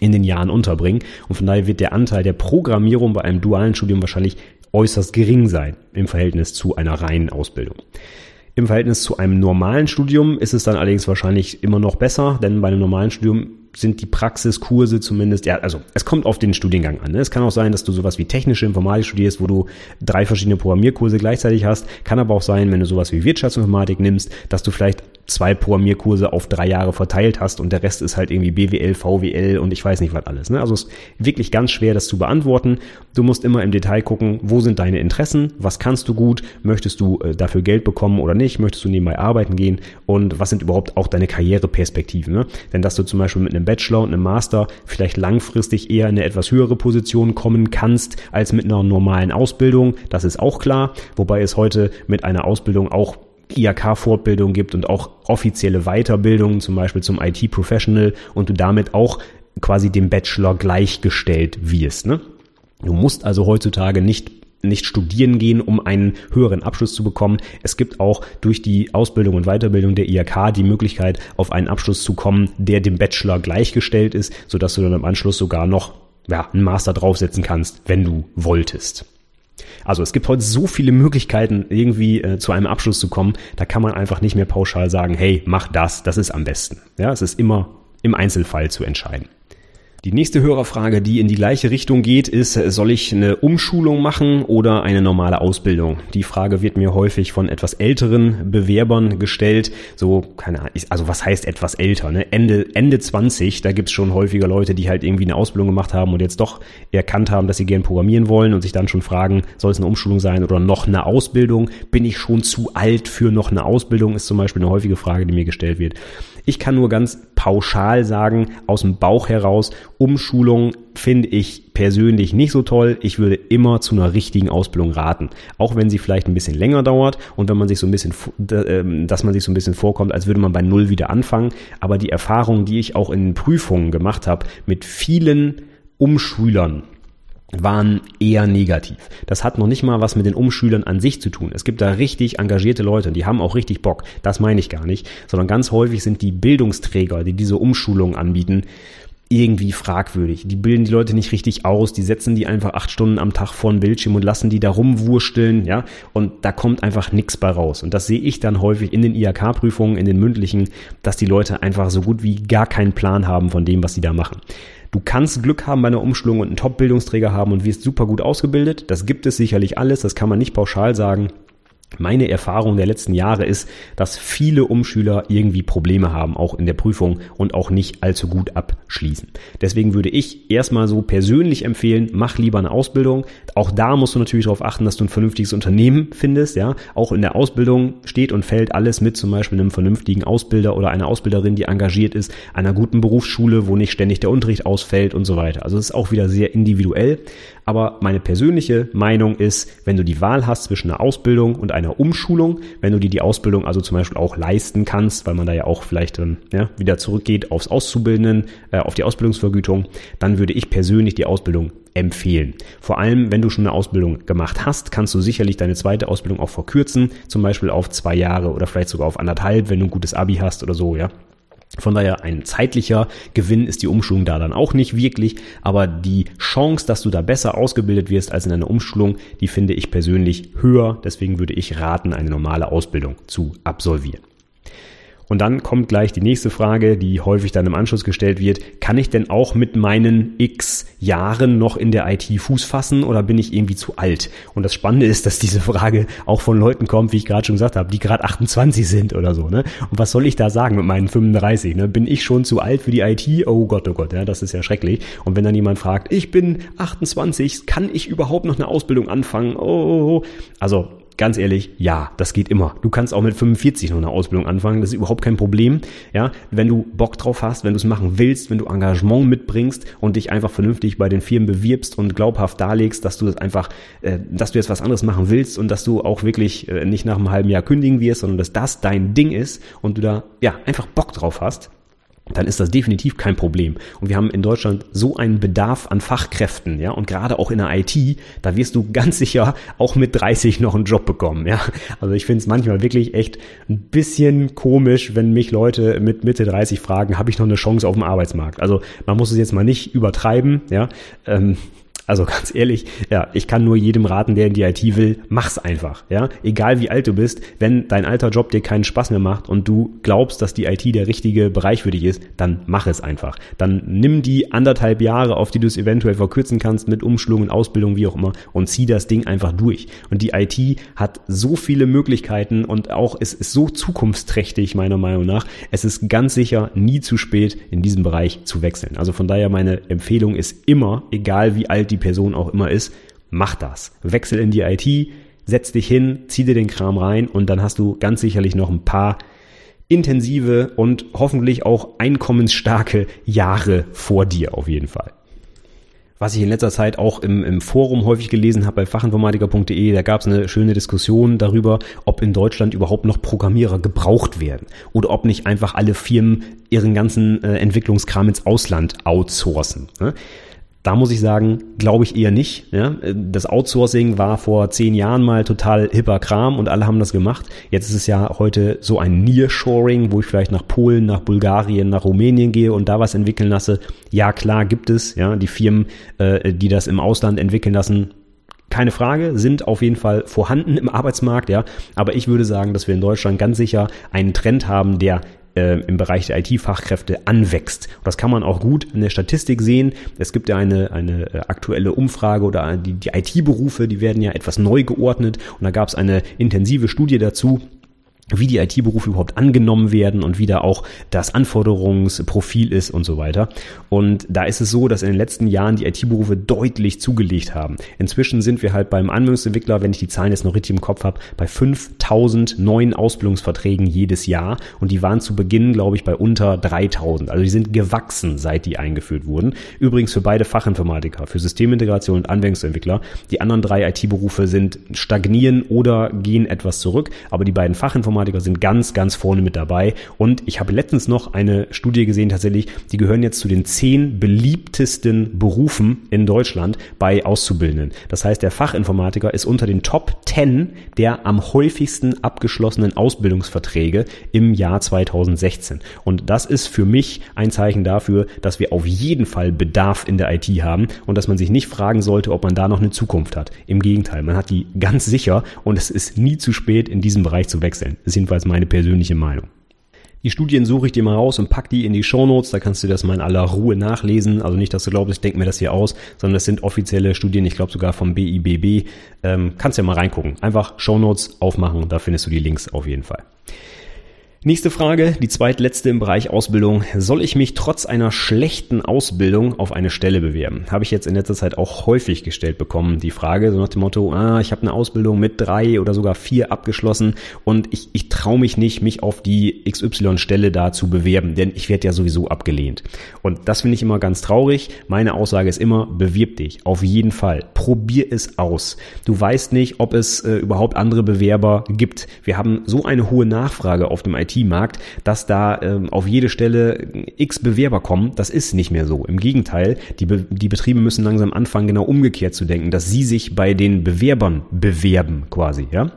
[SPEAKER 1] in den Jahren unterbringen. Und von daher wird der Anteil der Programmierung bei einem dualen Studium wahrscheinlich äußerst gering sein im Verhältnis zu einer reinen Ausbildung. Im Verhältnis zu einem normalen Studium ist es dann allerdings wahrscheinlich immer noch besser, denn bei einem normalen Studium sind die Praxiskurse zumindest, ja, also es kommt auf den Studiengang an. Ne? Es kann auch sein, dass du sowas wie technische Informatik studierst, wo du drei verschiedene Programmierkurse gleichzeitig hast. Kann aber auch sein, wenn du sowas wie Wirtschaftsinformatik nimmst, dass du vielleicht zwei Programmierkurse auf drei Jahre verteilt hast und der Rest ist halt irgendwie BWL, VWL und ich weiß nicht was alles. Ne? Also es ist wirklich ganz schwer, das zu beantworten. Du musst immer im Detail gucken, wo sind deine Interessen, was kannst du gut, möchtest du äh, dafür Geld bekommen oder nicht, möchtest du nebenbei arbeiten gehen und was sind überhaupt auch deine Karriereperspektiven. Ne? Denn dass du zum Beispiel mit einem Bachelor und einem Master vielleicht langfristig eher in eine etwas höhere Position kommen kannst als mit einer normalen Ausbildung, das ist auch klar, wobei es heute mit einer Ausbildung auch IAK-Fortbildung gibt und auch offizielle Weiterbildungen, zum Beispiel zum IT-Professional und du damit auch quasi dem Bachelor gleichgestellt wirst. Ne? Du musst also heutzutage nicht nicht studieren gehen, um einen höheren Abschluss zu bekommen. Es gibt auch durch die Ausbildung und Weiterbildung der IHK die Möglichkeit, auf einen Abschluss zu kommen, der dem Bachelor gleichgestellt ist, sodass du dann im Anschluss sogar noch ja, einen Master draufsetzen kannst, wenn du wolltest. Also es gibt heute so viele Möglichkeiten, irgendwie äh, zu einem Abschluss zu kommen. Da kann man einfach nicht mehr pauschal sagen, hey, mach das, das ist am besten. Ja, es ist immer im Einzelfall zu entscheiden. Die nächste Hörerfrage, die in die gleiche Richtung geht, ist, soll ich eine Umschulung machen oder eine normale Ausbildung? Die Frage wird mir häufig von etwas älteren Bewerbern gestellt. So, keine Ahnung, also was heißt etwas älter? Ne? Ende, Ende 20, da gibt's schon häufiger Leute, die halt irgendwie eine Ausbildung gemacht haben und jetzt doch erkannt haben, dass sie gern programmieren wollen und sich dann schon fragen, soll es eine Umschulung sein oder noch eine Ausbildung? Bin ich schon zu alt für noch eine Ausbildung? Ist zum Beispiel eine häufige Frage, die mir gestellt wird. Ich kann nur ganz pauschal sagen, aus dem Bauch heraus, Umschulung finde ich persönlich nicht so toll. Ich würde immer zu einer richtigen Ausbildung raten. Auch wenn sie vielleicht ein bisschen länger dauert und wenn man sich so ein bisschen, ähm, dass man sich so ein bisschen vorkommt, als würde man bei Null wieder anfangen. Aber die Erfahrung, die ich auch in Prüfungen gemacht habe, mit vielen Umschülern, waren eher negativ. Das hat noch nicht mal was mit den Umschülern an sich zu tun. Es gibt da richtig engagierte Leute, die haben auch richtig Bock. Das meine ich gar nicht, sondern ganz häufig sind die Bildungsträger, die diese Umschulungen anbieten, irgendwie fragwürdig. Die bilden die Leute nicht richtig aus, die setzen die einfach acht Stunden am Tag vor den Bildschirm und lassen die da rumwursteln, ja, und da kommt einfach nichts bei raus. Und das sehe ich dann häufig in den IHK-Prüfungen, in den mündlichen, dass die Leute einfach so gut wie gar keinen Plan haben von dem, was sie da machen. Du kannst Glück haben bei einer Umschulung und einen Top-Bildungsträger haben und wirst super gut ausgebildet. Das gibt es sicherlich alles, das kann man nicht pauschal sagen. Meine Erfahrung der letzten Jahre ist, dass viele Umschüler irgendwie Probleme haben, auch in der Prüfung und auch nicht allzu gut abschließen. Deswegen würde ich erstmal so persönlich empfehlen, mach lieber eine Ausbildung. Auch da musst du natürlich darauf achten, dass du ein vernünftiges Unternehmen findest. Ja, auch in der Ausbildung steht und fällt alles mit zum Beispiel einem vernünftigen Ausbilder oder einer Ausbilderin, die engagiert ist, einer guten Berufsschule, wo nicht ständig der Unterricht ausfällt und so weiter. Also es ist auch wieder sehr individuell. Aber meine persönliche Meinung ist, wenn du die Wahl hast zwischen einer Ausbildung und einer Umschulung. Wenn du dir die Ausbildung also zum Beispiel auch leisten kannst, weil man da ja auch vielleicht dann ja, wieder zurückgeht aufs Auszubildenden, äh, auf die Ausbildungsvergütung, dann würde ich persönlich die Ausbildung empfehlen. Vor allem, wenn du schon eine Ausbildung gemacht hast, kannst du sicherlich deine zweite Ausbildung auch verkürzen, zum Beispiel auf zwei Jahre oder vielleicht sogar auf anderthalb, wenn du ein gutes Abi hast oder so, ja. Von daher ein zeitlicher Gewinn ist die Umschulung da dann auch nicht wirklich, aber die Chance, dass du da besser ausgebildet wirst als in einer Umschulung, die finde ich persönlich höher. Deswegen würde ich raten, eine normale Ausbildung zu absolvieren. Und dann kommt gleich die nächste Frage, die häufig dann im Anschluss gestellt wird. Kann ich denn auch mit meinen x Jahren noch in der IT Fuß fassen oder bin ich irgendwie zu alt? Und das Spannende ist, dass diese Frage auch von Leuten kommt, wie ich gerade schon gesagt habe, die gerade 28 sind oder so. Ne? Und was soll ich da sagen mit meinen 35? Ne? Bin ich schon zu alt für die IT? Oh Gott, oh Gott, ja, das ist ja schrecklich. Und wenn dann jemand fragt, ich bin 28, kann ich überhaupt noch eine Ausbildung anfangen? Oh, oh, oh. also ganz ehrlich, ja, das geht immer. Du kannst auch mit 45 noch eine Ausbildung anfangen, das ist überhaupt kein Problem. Ja, wenn du Bock drauf hast, wenn du es machen willst, wenn du Engagement mitbringst und dich einfach vernünftig bei den Firmen bewirbst und glaubhaft darlegst, dass du das einfach, äh, dass du jetzt was anderes machen willst und dass du auch wirklich äh, nicht nach einem halben Jahr kündigen wirst, sondern dass das dein Ding ist und du da ja einfach Bock drauf hast, dann ist das definitiv kein Problem. Und wir haben in Deutschland so einen Bedarf an Fachkräften, ja, und gerade auch in der IT, da wirst du ganz sicher auch mit 30 noch einen Job bekommen, ja. Also ich finde es manchmal wirklich echt ein bisschen komisch, wenn mich Leute mit Mitte 30 fragen, habe ich noch eine Chance auf dem Arbeitsmarkt? Also man muss es jetzt mal nicht übertreiben, ja. Ähm, also ganz ehrlich, ja, ich kann nur jedem raten, der in die IT will, mach's einfach, ja. Egal wie alt du bist, wenn dein alter Job dir keinen Spaß mehr macht und du glaubst, dass die IT der richtige Bereich für dich ist, dann mach es einfach. Dann nimm die anderthalb Jahre, auf die du es eventuell verkürzen kannst mit Umschulungen, Ausbildung, wie auch immer und zieh das Ding einfach durch. Und die IT hat so viele Möglichkeiten und auch es ist so zukunftsträchtig meiner Meinung nach. Es ist ganz sicher nie zu spät, in diesem Bereich zu wechseln. Also von daher meine Empfehlung ist immer, egal wie alt die die Person auch immer ist, mach das. Wechsel in die IT, setz dich hin, zieh dir den Kram rein und dann hast du ganz sicherlich noch ein paar intensive und hoffentlich auch einkommensstarke Jahre vor dir auf jeden Fall. Was ich in letzter Zeit auch im, im Forum häufig gelesen habe bei fachinformatiker.de, da gab es eine schöne Diskussion darüber, ob in Deutschland überhaupt noch Programmierer gebraucht werden oder ob nicht einfach alle Firmen ihren ganzen äh, Entwicklungskram ins Ausland outsourcen. Ne? Da muss ich sagen, glaube ich eher nicht. Ja? Das Outsourcing war vor zehn Jahren mal total hipper Kram und alle haben das gemacht. Jetzt ist es ja heute so ein Nearshoring, wo ich vielleicht nach Polen, nach Bulgarien, nach Rumänien gehe und da was entwickeln lasse. Ja, klar gibt es. Ja, die Firmen, äh, die das im Ausland entwickeln lassen, keine Frage, sind auf jeden Fall vorhanden im Arbeitsmarkt, ja. Aber ich würde sagen, dass wir in Deutschland ganz sicher einen Trend haben, der äh, im Bereich der IT-Fachkräfte anwächst. Und das kann man auch gut in der Statistik sehen. Es gibt ja eine, eine äh, aktuelle Umfrage oder die, die IT-Berufe, die werden ja etwas neu geordnet. Und da gab es eine intensive Studie dazu wie die IT-Berufe überhaupt angenommen werden und wie da auch das Anforderungsprofil ist und so weiter. Und da ist es so, dass in den letzten Jahren die IT-Berufe deutlich zugelegt haben. Inzwischen sind wir halt beim Anwendungsentwickler, wenn ich die Zahlen jetzt noch richtig im Kopf habe, bei 5000 neuen Ausbildungsverträgen jedes Jahr und die waren zu Beginn, glaube ich, bei unter 3000. Also die sind gewachsen, seit die eingeführt wurden. Übrigens für beide Fachinformatiker, für Systemintegration und Anwendungsentwickler. Die anderen drei IT-Berufe sind stagnieren oder gehen etwas zurück, aber die beiden Fachinformatiker Fachinformatiker sind ganz, ganz vorne mit dabei. Und ich habe letztens noch eine Studie gesehen tatsächlich, die gehören jetzt zu den zehn beliebtesten Berufen in Deutschland bei Auszubildenden. Das heißt, der Fachinformatiker ist unter den Top 10 der am häufigsten abgeschlossenen Ausbildungsverträge im Jahr 2016. Und das ist für mich ein Zeichen dafür, dass wir auf jeden Fall Bedarf in der IT haben und dass man sich nicht fragen sollte, ob man da noch eine Zukunft hat. Im Gegenteil, man hat die ganz sicher und es ist nie zu spät, in diesem Bereich zu wechseln ist jedenfalls meine persönliche Meinung. Die Studien suche ich dir mal raus und pack die in die Shownotes, da kannst du das mal in aller Ruhe nachlesen. Also nicht, dass du glaubst, ich denke mir das hier aus, sondern das sind offizielle Studien, ich glaube sogar vom BIBB. Ähm, kannst ja mal reingucken. Einfach Shownotes aufmachen, da findest du die Links auf jeden Fall. Nächste Frage, die zweitletzte im Bereich Ausbildung. Soll ich mich trotz einer schlechten Ausbildung auf eine Stelle bewerben? Habe ich jetzt in letzter Zeit auch häufig gestellt bekommen, die Frage, so nach dem Motto, ah, ich habe eine Ausbildung mit drei oder sogar vier abgeschlossen und ich, ich traue mich nicht, mich auf die XY-Stelle da zu bewerben, denn ich werde ja sowieso abgelehnt. Und das finde ich immer ganz traurig. Meine Aussage ist immer, bewirb dich, auf jeden Fall. Probier es aus. Du weißt nicht, ob es äh, überhaupt andere Bewerber gibt. Wir haben so eine hohe Nachfrage auf dem IT IT-Markt, dass da ähm, auf jede Stelle x Bewerber kommen. Das ist nicht mehr so. Im Gegenteil, die, Be die Betriebe müssen langsam anfangen, genau umgekehrt zu denken, dass sie sich bei den Bewerbern bewerben quasi, ja.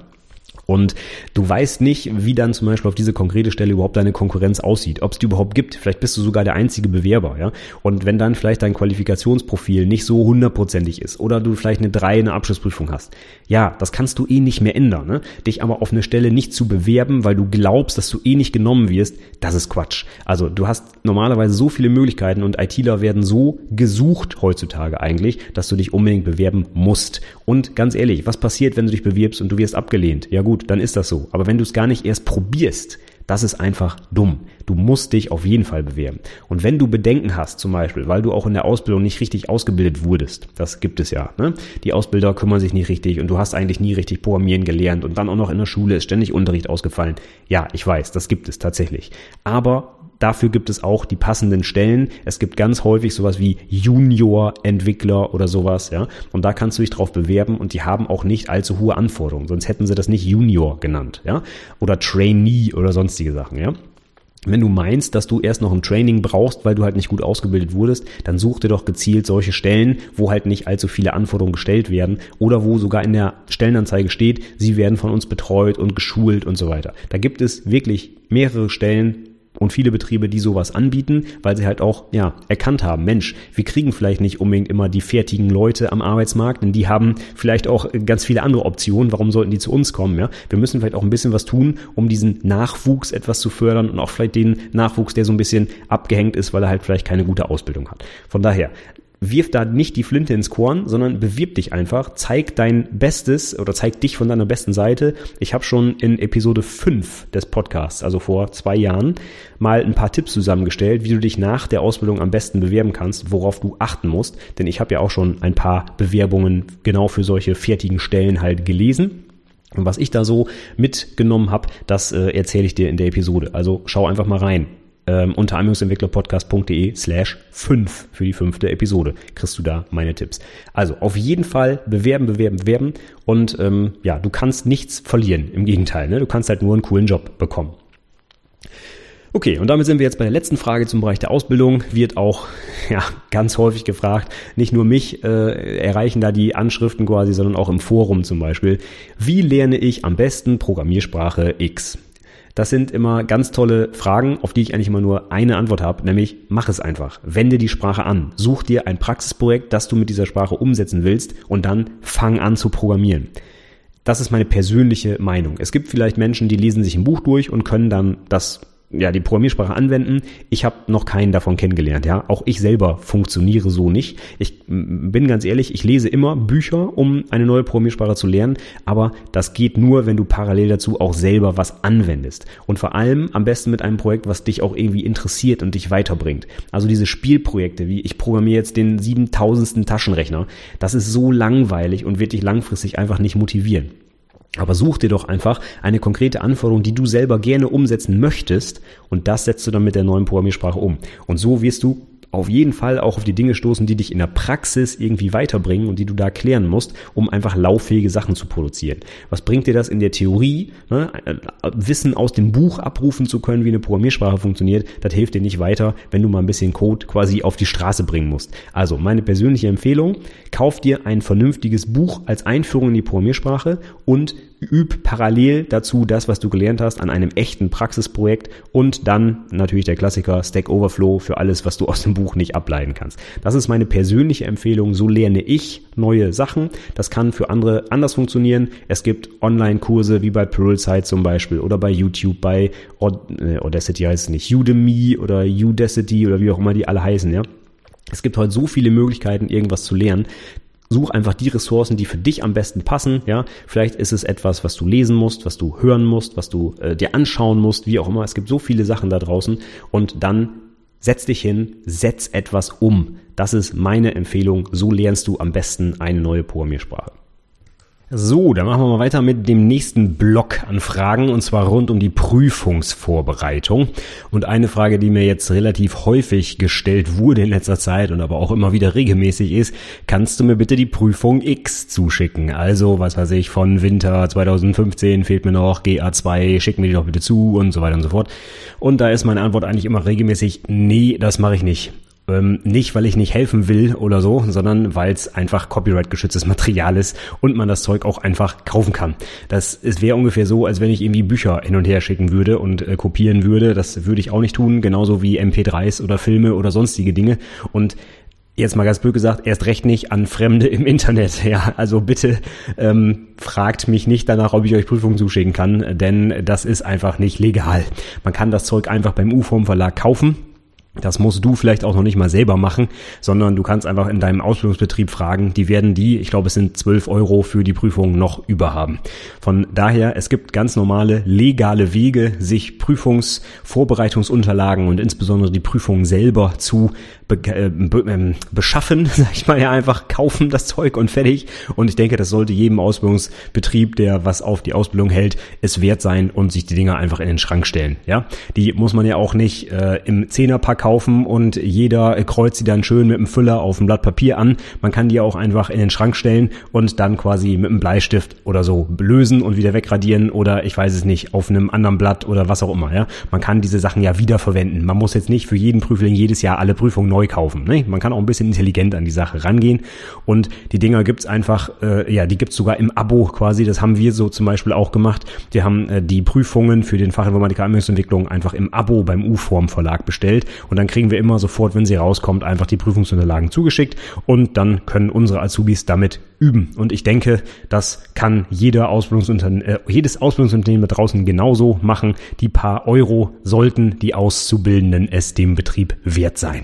[SPEAKER 1] Und du weißt nicht, wie dann zum Beispiel auf diese konkrete Stelle überhaupt deine Konkurrenz aussieht, ob es die überhaupt gibt. Vielleicht bist du sogar der einzige Bewerber, ja. Und wenn dann vielleicht dein Qualifikationsprofil nicht so hundertprozentig ist oder du vielleicht eine 3 in der Abschlussprüfung hast, ja, das kannst du eh nicht mehr ändern. Ne? Dich aber auf eine Stelle nicht zu bewerben, weil du glaubst, dass du eh nicht genommen wirst, das ist Quatsch. Also du hast normalerweise so viele Möglichkeiten und ITler werden so gesucht heutzutage eigentlich, dass du dich unbedingt bewerben musst. Und ganz ehrlich, was passiert, wenn du dich bewirbst und du wirst abgelehnt? Ja gut, dann ist das so. Aber wenn du es gar nicht erst probierst, das ist einfach dumm. Du musst dich auf jeden Fall bewerben. Und wenn du Bedenken hast, zum Beispiel, weil du auch in der Ausbildung nicht richtig ausgebildet wurdest, das gibt es ja, ne? Die Ausbilder kümmern sich nicht richtig und du hast eigentlich nie richtig Programmieren gelernt und dann auch noch in der Schule ist ständig Unterricht ausgefallen. Ja, ich weiß, das gibt es tatsächlich. Aber Dafür gibt es auch die passenden Stellen. Es gibt ganz häufig sowas wie Junior-Entwickler oder sowas, ja. Und da kannst du dich drauf bewerben und die haben auch nicht allzu hohe Anforderungen. Sonst hätten sie das nicht Junior genannt, ja. Oder Trainee oder sonstige Sachen, ja. Wenn du meinst, dass du erst noch ein Training brauchst, weil du halt nicht gut ausgebildet wurdest, dann such dir doch gezielt solche Stellen, wo halt nicht allzu viele Anforderungen gestellt werden oder wo sogar in der Stellenanzeige steht, sie werden von uns betreut und geschult und so weiter. Da gibt es wirklich mehrere Stellen, und viele Betriebe, die sowas anbieten, weil sie halt auch ja erkannt haben, Mensch, wir kriegen vielleicht nicht unbedingt immer die fertigen Leute am Arbeitsmarkt, denn die haben vielleicht auch ganz viele andere Optionen. Warum sollten die zu uns kommen? Ja, wir müssen vielleicht auch ein bisschen was tun, um diesen Nachwuchs etwas zu fördern und auch vielleicht den Nachwuchs, der so ein bisschen abgehängt ist, weil er halt vielleicht keine gute Ausbildung hat. Von daher wirf da nicht die Flinte ins Korn, sondern bewirb dich einfach, zeig dein Bestes oder zeig dich von deiner besten Seite. Ich habe schon in Episode 5 des Podcasts, also vor zwei Jahren, mal ein paar Tipps zusammengestellt, wie du dich nach der Ausbildung am besten bewerben kannst, worauf du achten musst. Denn ich habe ja auch schon ein paar Bewerbungen genau für solche fertigen Stellen halt gelesen. Und was ich da so mitgenommen habe, das äh, erzähle ich dir in der Episode. Also schau einfach mal rein ähm, unter anwendungsentwicklerpodcast.de slash 5 für die fünfte Episode kriegst du da meine Tipps. Also auf jeden Fall bewerben, bewerben, bewerben und ähm, ja, du kannst nichts verlieren. Im Gegenteil, ne? du kannst halt nur einen coolen Job bekommen. Okay, und damit sind wir jetzt bei der letzten Frage zum Bereich der Ausbildung. Wird auch ja, ganz häufig gefragt, nicht nur mich äh, erreichen da die Anschriften quasi, sondern auch im Forum zum Beispiel. Wie lerne ich am besten Programmiersprache X? Das sind immer ganz tolle Fragen, auf die ich eigentlich immer nur eine Antwort habe, nämlich mach es einfach. Wende die Sprache an. Such dir ein Praxisprojekt, das du mit dieser Sprache umsetzen willst und dann fang an zu programmieren. Das ist meine persönliche Meinung. Es gibt vielleicht Menschen, die lesen sich ein Buch durch und können dann das ja, die Programmiersprache anwenden. Ich habe noch keinen davon kennengelernt. Ja, auch ich selber funktioniere so nicht. Ich bin ganz ehrlich, ich lese immer Bücher, um eine neue Programmiersprache zu lernen, aber das geht nur, wenn du parallel dazu auch selber was anwendest und vor allem am besten mit einem Projekt, was dich auch irgendwie interessiert und dich weiterbringt. Also diese Spielprojekte, wie ich programmiere jetzt den 7000. Taschenrechner, das ist so langweilig und wird dich langfristig einfach nicht motivieren. Aber such dir doch einfach eine konkrete Anforderung, die du selber gerne umsetzen möchtest und das setzt du dann mit der neuen Programmiersprache um. Und so wirst du auf jeden Fall auch auf die Dinge stoßen, die dich in der Praxis irgendwie weiterbringen und die du da klären musst, um einfach lauffähige Sachen zu produzieren. Was bringt dir das in der Theorie? Ne? Wissen aus dem Buch abrufen zu können, wie eine Programmiersprache funktioniert, das hilft dir nicht weiter, wenn du mal ein bisschen Code quasi auf die Straße bringen musst. Also meine persönliche Empfehlung, kauf dir ein vernünftiges Buch als Einführung in die Programmiersprache und üb parallel dazu das, was du gelernt hast, an einem echten Praxisprojekt und dann natürlich der Klassiker Stack Overflow für alles, was du aus dem Buch nicht ableiten kannst. Das ist meine persönliche Empfehlung. So lerne ich neue Sachen. Das kann für andere anders funktionieren. Es gibt Online-Kurse wie bei Pluralsight zum Beispiel oder bei YouTube, bei äh, Audacity heißt es nicht, Udemy oder Udacity oder wie auch immer die alle heißen, ja. Es gibt heute so viele Möglichkeiten, irgendwas zu lernen such einfach die Ressourcen, die für dich am besten passen. Ja, vielleicht ist es etwas, was du lesen musst, was du hören musst, was du äh, dir anschauen musst, wie auch immer. Es gibt so viele Sachen da draußen und dann setz dich hin, setz etwas um. Das ist meine Empfehlung. So lernst du am besten eine neue Programmiersprache. So, dann machen wir mal weiter mit dem nächsten Block an Fragen und zwar rund um die Prüfungsvorbereitung. Und eine Frage, die mir jetzt relativ häufig gestellt wurde in letzter Zeit und aber auch immer wieder regelmäßig ist, kannst du mir bitte die Prüfung X zuschicken? Also, was weiß ich, von Winter 2015 fehlt mir noch GA2, schick mir die doch bitte zu und so weiter und so fort. Und da ist meine Antwort eigentlich immer regelmäßig, nee, das mache ich nicht. Ähm, nicht, weil ich nicht helfen will oder so, sondern weil es einfach copyright-geschütztes Material ist und man das Zeug auch einfach kaufen kann. Das wäre ungefähr so, als wenn ich irgendwie Bücher hin und her schicken würde und äh, kopieren würde. Das würde ich auch nicht tun, genauso wie MP3s oder Filme oder sonstige Dinge. Und jetzt mal ganz blöd gesagt, erst recht nicht an Fremde im Internet. Ja, also bitte ähm, fragt mich nicht danach, ob ich euch Prüfungen zuschicken kann, denn das ist einfach nicht legal. Man kann das Zeug einfach beim UFOM Verlag kaufen das musst du vielleicht auch noch nicht mal selber machen, sondern du kannst einfach in deinem Ausbildungsbetrieb fragen. Die werden die, ich glaube, es sind 12 Euro für die Prüfung noch überhaben. Von daher, es gibt ganz normale, legale Wege, sich Prüfungsvorbereitungsunterlagen und insbesondere die Prüfung selber zu be äh, be äh, beschaffen, sag ich mal ja einfach, kaufen das Zeug und fertig. Und ich denke, das sollte jedem Ausbildungsbetrieb, der was auf die Ausbildung hält, es wert sein und sich die Dinger einfach in den Schrank stellen. Ja, die muss man ja auch nicht äh, im Zehnerpack kaufen und jeder kreuzt sie dann schön mit einem Füller auf ein Blatt Papier an. Man kann die auch einfach in den Schrank stellen und dann quasi mit einem Bleistift oder so lösen und wieder wegradieren oder ich weiß es nicht, auf einem anderen Blatt oder was auch immer. Ja, Man kann diese Sachen ja wiederverwenden. Man muss jetzt nicht für jeden Prüfling jedes Jahr alle Prüfungen neu kaufen. Ne? Man kann auch ein bisschen intelligent an die Sache rangehen und die Dinger gibt's einfach, äh, ja, die gibt's sogar im Abo quasi. Das haben wir so zum Beispiel auch gemacht. Wir haben äh, die Prüfungen für den Fachinformatiker Anwendungsentwicklung einfach im Abo beim U-Form Verlag bestellt und dann kriegen wir immer sofort, wenn sie rauskommt, einfach die Prüfungsunterlagen zugeschickt und dann können unsere Azubis damit üben. Und ich denke, das kann jeder Ausbildungsunternehmen, äh, jedes Ausbildungsunternehmen da draußen genauso machen. Die paar Euro sollten die Auszubildenden es dem Betrieb wert sein.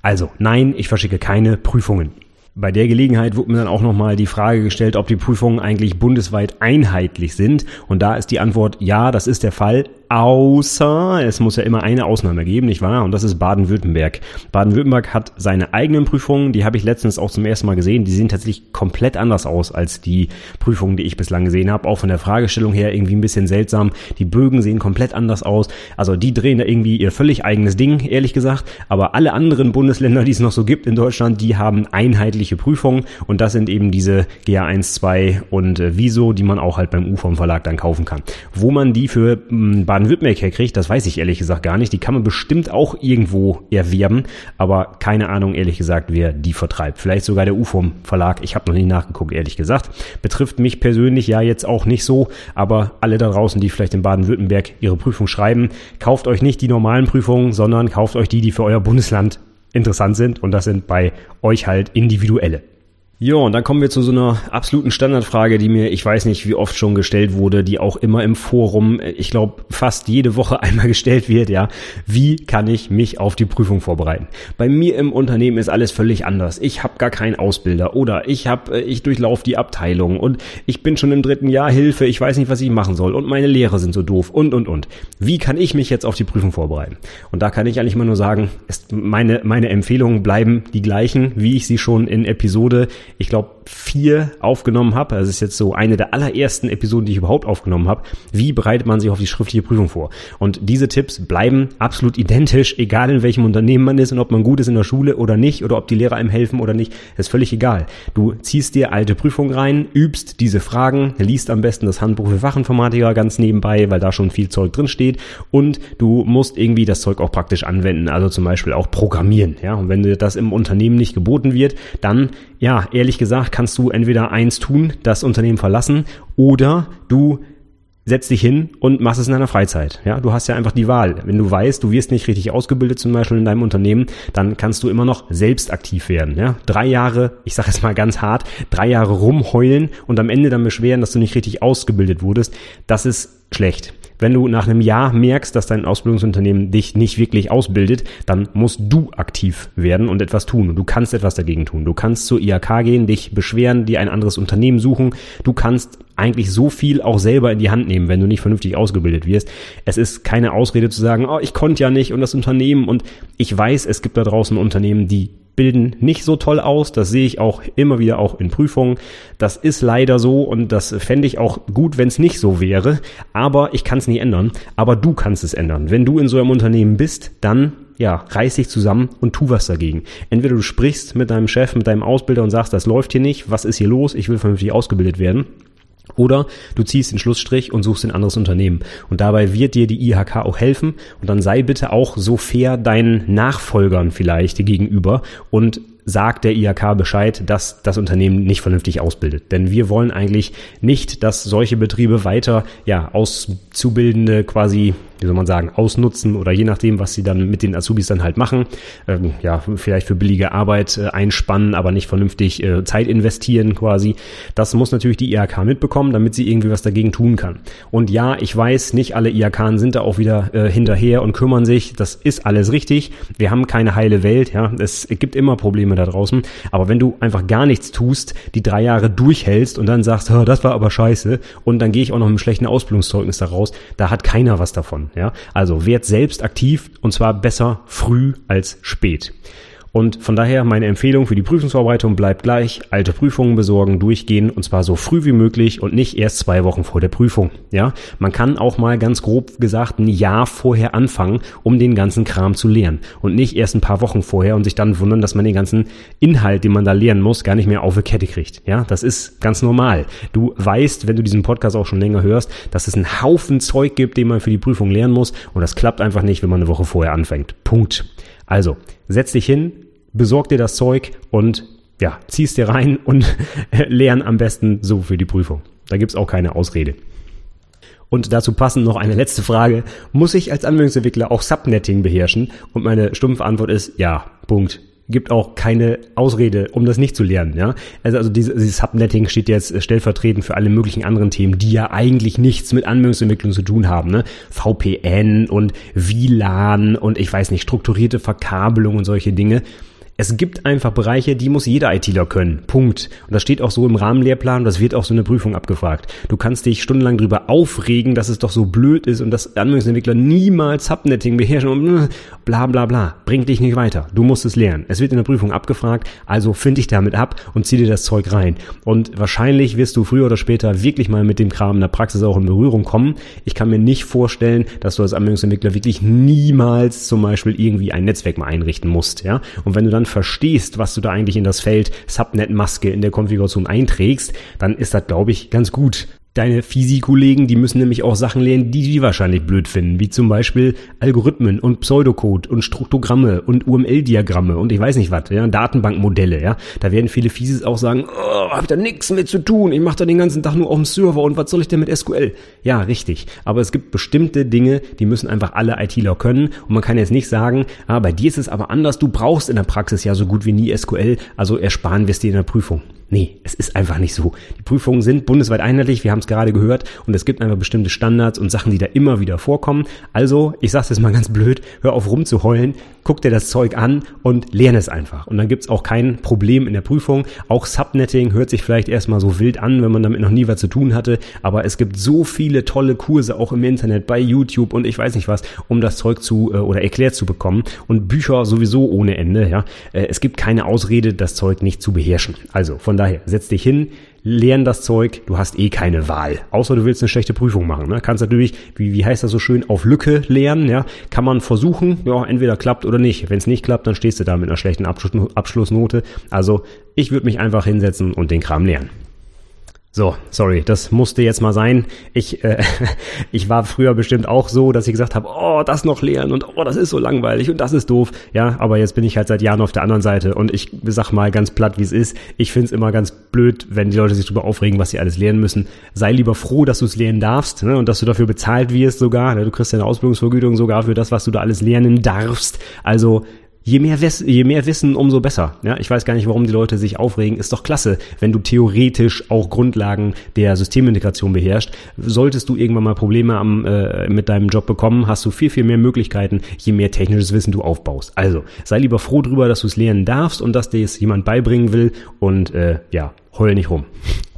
[SPEAKER 1] Also nein, ich verschicke keine Prüfungen. Bei der Gelegenheit wurde mir dann auch nochmal die Frage gestellt, ob die Prüfungen eigentlich bundesweit einheitlich sind. Und da ist die Antwort ja, das ist der Fall außer es muss ja immer eine Ausnahme geben, nicht wahr? Und das ist Baden-Württemberg. Baden-Württemberg hat seine eigenen Prüfungen, die habe ich letztens auch zum ersten Mal gesehen. Die sehen tatsächlich komplett anders aus als die Prüfungen, die ich bislang gesehen habe. Auch von der Fragestellung her irgendwie ein bisschen seltsam. Die Bögen sehen komplett anders aus. Also die drehen da irgendwie ihr völlig eigenes Ding, ehrlich gesagt. Aber alle anderen Bundesländer, die es noch so gibt in Deutschland, die haben einheitliche Prüfungen und das sind eben diese GA1, 2 und äh, die man auch halt beim UFOM Verlag dann kaufen kann. Wo man die für mh, Baden-Württemberg herkriegt, das weiß ich ehrlich gesagt gar nicht. Die kann man bestimmt auch irgendwo erwerben, aber keine Ahnung ehrlich gesagt, wer die vertreibt. Vielleicht sogar der UFOM Verlag. Ich habe noch nie nachgeguckt, ehrlich gesagt. Betrifft mich persönlich ja jetzt auch nicht so, aber alle da draußen, die vielleicht in Baden-Württemberg ihre Prüfung schreiben, kauft euch nicht die normalen Prüfungen, sondern kauft euch die, die für euer Bundesland interessant sind und das sind bei euch halt individuelle. Ja, und dann kommen wir zu so einer absoluten Standardfrage, die mir, ich weiß nicht, wie oft schon gestellt wurde, die auch immer im Forum, ich glaube, fast jede Woche einmal gestellt wird, ja. Wie kann ich mich auf die Prüfung vorbereiten? Bei mir im Unternehmen ist alles völlig anders. Ich habe gar keinen Ausbilder oder ich habe, ich durchlaufe die Abteilung und ich bin schon im dritten Jahr Hilfe, ich weiß nicht, was ich machen soll und meine Lehrer sind so doof und und und. Wie kann ich mich jetzt auf die Prüfung vorbereiten? Und da kann ich eigentlich immer nur sagen, meine, meine Empfehlungen bleiben die gleichen, wie ich sie schon in Episode ich glaube, vier aufgenommen habe. Das ist jetzt so eine der allerersten Episoden, die ich überhaupt aufgenommen habe. Wie bereitet man sich auf die schriftliche Prüfung vor? Und diese Tipps bleiben absolut identisch, egal in welchem Unternehmen man ist und ob man gut ist in der Schule oder nicht oder ob die Lehrer einem helfen oder nicht. Das ist völlig egal. Du ziehst dir alte Prüfungen rein, übst diese Fragen, liest am besten das Handbuch für Fachinformatiker ganz nebenbei, weil da schon viel Zeug drin steht und du musst irgendwie das Zeug auch praktisch anwenden, also zum Beispiel auch programmieren. Ja, und wenn dir das im Unternehmen nicht geboten wird, dann ja, ehrlich gesagt, kannst du entweder eins tun, das Unternehmen verlassen, oder du setzt dich hin und machst es in deiner Freizeit. Ja, du hast ja einfach die Wahl. Wenn du weißt, du wirst nicht richtig ausgebildet, zum Beispiel in deinem Unternehmen, dann kannst du immer noch selbst aktiv werden. Ja, drei Jahre, ich sage jetzt mal ganz hart, drei Jahre rumheulen und am Ende dann beschweren, dass du nicht richtig ausgebildet wurdest, das ist schlecht. Wenn du nach einem Jahr merkst, dass dein Ausbildungsunternehmen dich nicht wirklich ausbildet, dann musst du aktiv werden und etwas tun. Und du kannst etwas dagegen tun. Du kannst zur IHK gehen, dich beschweren, dir ein anderes Unternehmen suchen. Du kannst eigentlich so viel auch selber in die Hand nehmen, wenn du nicht vernünftig ausgebildet wirst. Es ist keine Ausrede zu sagen, oh, ich konnte ja nicht und das Unternehmen und ich weiß, es gibt da draußen Unternehmen, die bilden nicht so toll aus. Das sehe ich auch immer wieder auch in Prüfungen. Das ist leider so und das fände ich auch gut, wenn es nicht so wäre. Aber ich kann es nicht ändern. Aber du kannst es ändern. Wenn du in so einem Unternehmen bist, dann ja, reiß dich zusammen und tu was dagegen. Entweder du sprichst mit deinem Chef, mit deinem Ausbilder und sagst, das läuft hier nicht, was ist hier los, ich will vernünftig ausgebildet werden. Oder du ziehst den Schlussstrich und suchst ein anderes Unternehmen. Und dabei wird dir die IHK auch helfen. Und dann sei bitte auch so fair deinen Nachfolgern vielleicht gegenüber und sagt der IHK Bescheid, dass das Unternehmen nicht vernünftig ausbildet. Denn wir wollen eigentlich nicht, dass solche Betriebe weiter ja Auszubildende quasi wie soll man sagen, ausnutzen oder je nachdem, was sie dann mit den Azubis dann halt machen, ähm, ja, vielleicht für billige Arbeit äh, einspannen, aber nicht vernünftig äh, Zeit investieren quasi. Das muss natürlich die IHK mitbekommen, damit sie irgendwie was dagegen tun kann. Und ja, ich weiß, nicht alle IHK sind da auch wieder äh, hinterher und kümmern sich. Das ist alles richtig. Wir haben keine heile Welt, ja. Es gibt immer Probleme da draußen. Aber wenn du einfach gar nichts tust, die drei Jahre durchhältst und dann sagst, das war aber scheiße und dann gehe ich auch noch mit einem schlechten Ausbildungszeugnis da raus, da hat keiner was davon. Ja? Also werd selbst aktiv und zwar besser früh als spät. Und von daher meine Empfehlung für die Prüfungsvorbereitung bleibt gleich. Alte Prüfungen besorgen, durchgehen und zwar so früh wie möglich und nicht erst zwei Wochen vor der Prüfung. Ja, man kann auch mal ganz grob gesagt ein Jahr vorher anfangen, um den ganzen Kram zu lernen und nicht erst ein paar Wochen vorher und sich dann wundern, dass man den ganzen Inhalt, den man da lernen muss, gar nicht mehr auf die Kette kriegt. Ja, das ist ganz normal. Du weißt, wenn du diesen Podcast auch schon länger hörst, dass es einen Haufen Zeug gibt, den man für die Prüfung lernen muss und das klappt einfach nicht, wenn man eine Woche vorher anfängt. Punkt. Also, setz dich hin, besorg dir das Zeug und ja, zieh's dir rein und lern am besten so für die Prüfung. Da gibt's auch keine Ausrede. Und dazu passend noch eine letzte Frage. Muss ich als Anwendungsentwickler auch Subnetting beherrschen? Und meine stumpfe Antwort ist ja, Punkt. Gibt auch keine Ausrede, um das nicht zu lernen, ja. Also, also dieses, dieses Subnetting steht jetzt stellvertretend für alle möglichen anderen Themen, die ja eigentlich nichts mit Anwendungsentwicklung zu tun haben, ne. VPN und WLAN und ich weiß nicht, strukturierte Verkabelung und solche Dinge. Es gibt einfach Bereiche, die muss jeder ITler können. Punkt. Und das steht auch so im Rahmenlehrplan, das wird auch so eine Prüfung abgefragt. Du kannst dich stundenlang drüber aufregen, dass es doch so blöd ist und dass Anwendungsentwickler niemals Subnetting beherrschen und bla bla bla. Bringt dich nicht weiter. Du musst es lernen. Es wird in der Prüfung abgefragt, also find dich damit ab und zieh dir das Zeug rein. Und wahrscheinlich wirst du früher oder später wirklich mal mit dem Kram in der Praxis auch in Berührung kommen. Ich kann mir nicht vorstellen, dass du als Anwendungsentwickler wirklich niemals zum Beispiel irgendwie ein Netzwerk mal einrichten musst, ja. Und wenn du dann verstehst, was du da eigentlich in das Feld Subnet-Maske in der Konfiguration einträgst, dann ist das, glaube ich, ganz gut deine Physikollegen, die müssen nämlich auch Sachen lernen, die die wahrscheinlich blöd finden, wie zum Beispiel Algorithmen und Pseudocode und Struktogramme und UML-Diagramme und ich weiß nicht was, ja, Datenbankmodelle, ja. Da werden viele Physis auch sagen, oh, hab da nichts mit zu tun, ich mache da den ganzen Tag nur auf dem Server und was soll ich denn mit SQL? Ja, richtig. Aber es gibt bestimmte Dinge, die müssen einfach alle ITler können und man kann jetzt nicht sagen, ah, bei dir ist es aber anders, du brauchst in der Praxis ja so gut wie nie SQL, also ersparen wir es dir in der Prüfung. Nee, es ist einfach nicht so. Die Prüfungen sind bundesweit einheitlich, wir haben es gerade gehört, und es gibt einfach bestimmte Standards und Sachen, die da immer wieder vorkommen. Also, ich sag's jetzt mal ganz blöd, hör auf rumzuheulen, guck dir das Zeug an und lerne es einfach. Und dann gibt's auch kein Problem in der Prüfung. Auch Subnetting hört sich vielleicht erstmal so wild an, wenn man damit noch nie was zu tun hatte, aber es gibt so viele tolle Kurse auch im Internet, bei YouTube und ich weiß nicht was, um das Zeug zu äh, oder erklärt zu bekommen. Und Bücher sowieso ohne Ende, ja. Äh, es gibt keine Ausrede, das Zeug nicht zu beherrschen. Also, von von daher, setz dich hin, lern das Zeug, du hast eh keine Wahl. Außer du willst eine schlechte Prüfung machen. Ne? Kannst natürlich, wie, wie heißt das so schön, auf Lücke lernen, ja. Kann man versuchen, ja, entweder klappt oder nicht. Wenn es nicht klappt, dann stehst du da mit einer schlechten Abschlussnote. Also ich würde mich einfach hinsetzen und den Kram lernen. So, sorry, das musste jetzt mal sein. Ich, äh, ich war früher bestimmt auch so, dass ich gesagt habe, oh, das noch lernen und oh, das ist so langweilig und das ist doof. Ja, aber jetzt bin ich halt seit Jahren auf der anderen Seite und ich sag mal ganz platt, wie es ist. Ich find's immer ganz blöd, wenn die Leute sich darüber aufregen, was sie alles lernen müssen. Sei lieber froh, dass du es lernen darfst ne, und dass du dafür bezahlt wirst sogar. Ne, du kriegst ja eine Ausbildungsvergütung sogar für das, was du da alles lernen darfst. Also je mehr, je mehr Wissen, umso besser. Ja, ich weiß gar nicht, warum die Leute sich aufregen. Ist doch klasse, wenn du theoretisch auch Grundlagen der Systemintegration beherrschst. Solltest du irgendwann mal Probleme am, äh, mit deinem Job bekommen, hast du viel, viel mehr Möglichkeiten, je mehr technisches Wissen du aufbaust. Also, sei lieber froh drüber, dass du es lernen darfst und dass dir es jemand beibringen will und äh, ja, heul nicht rum.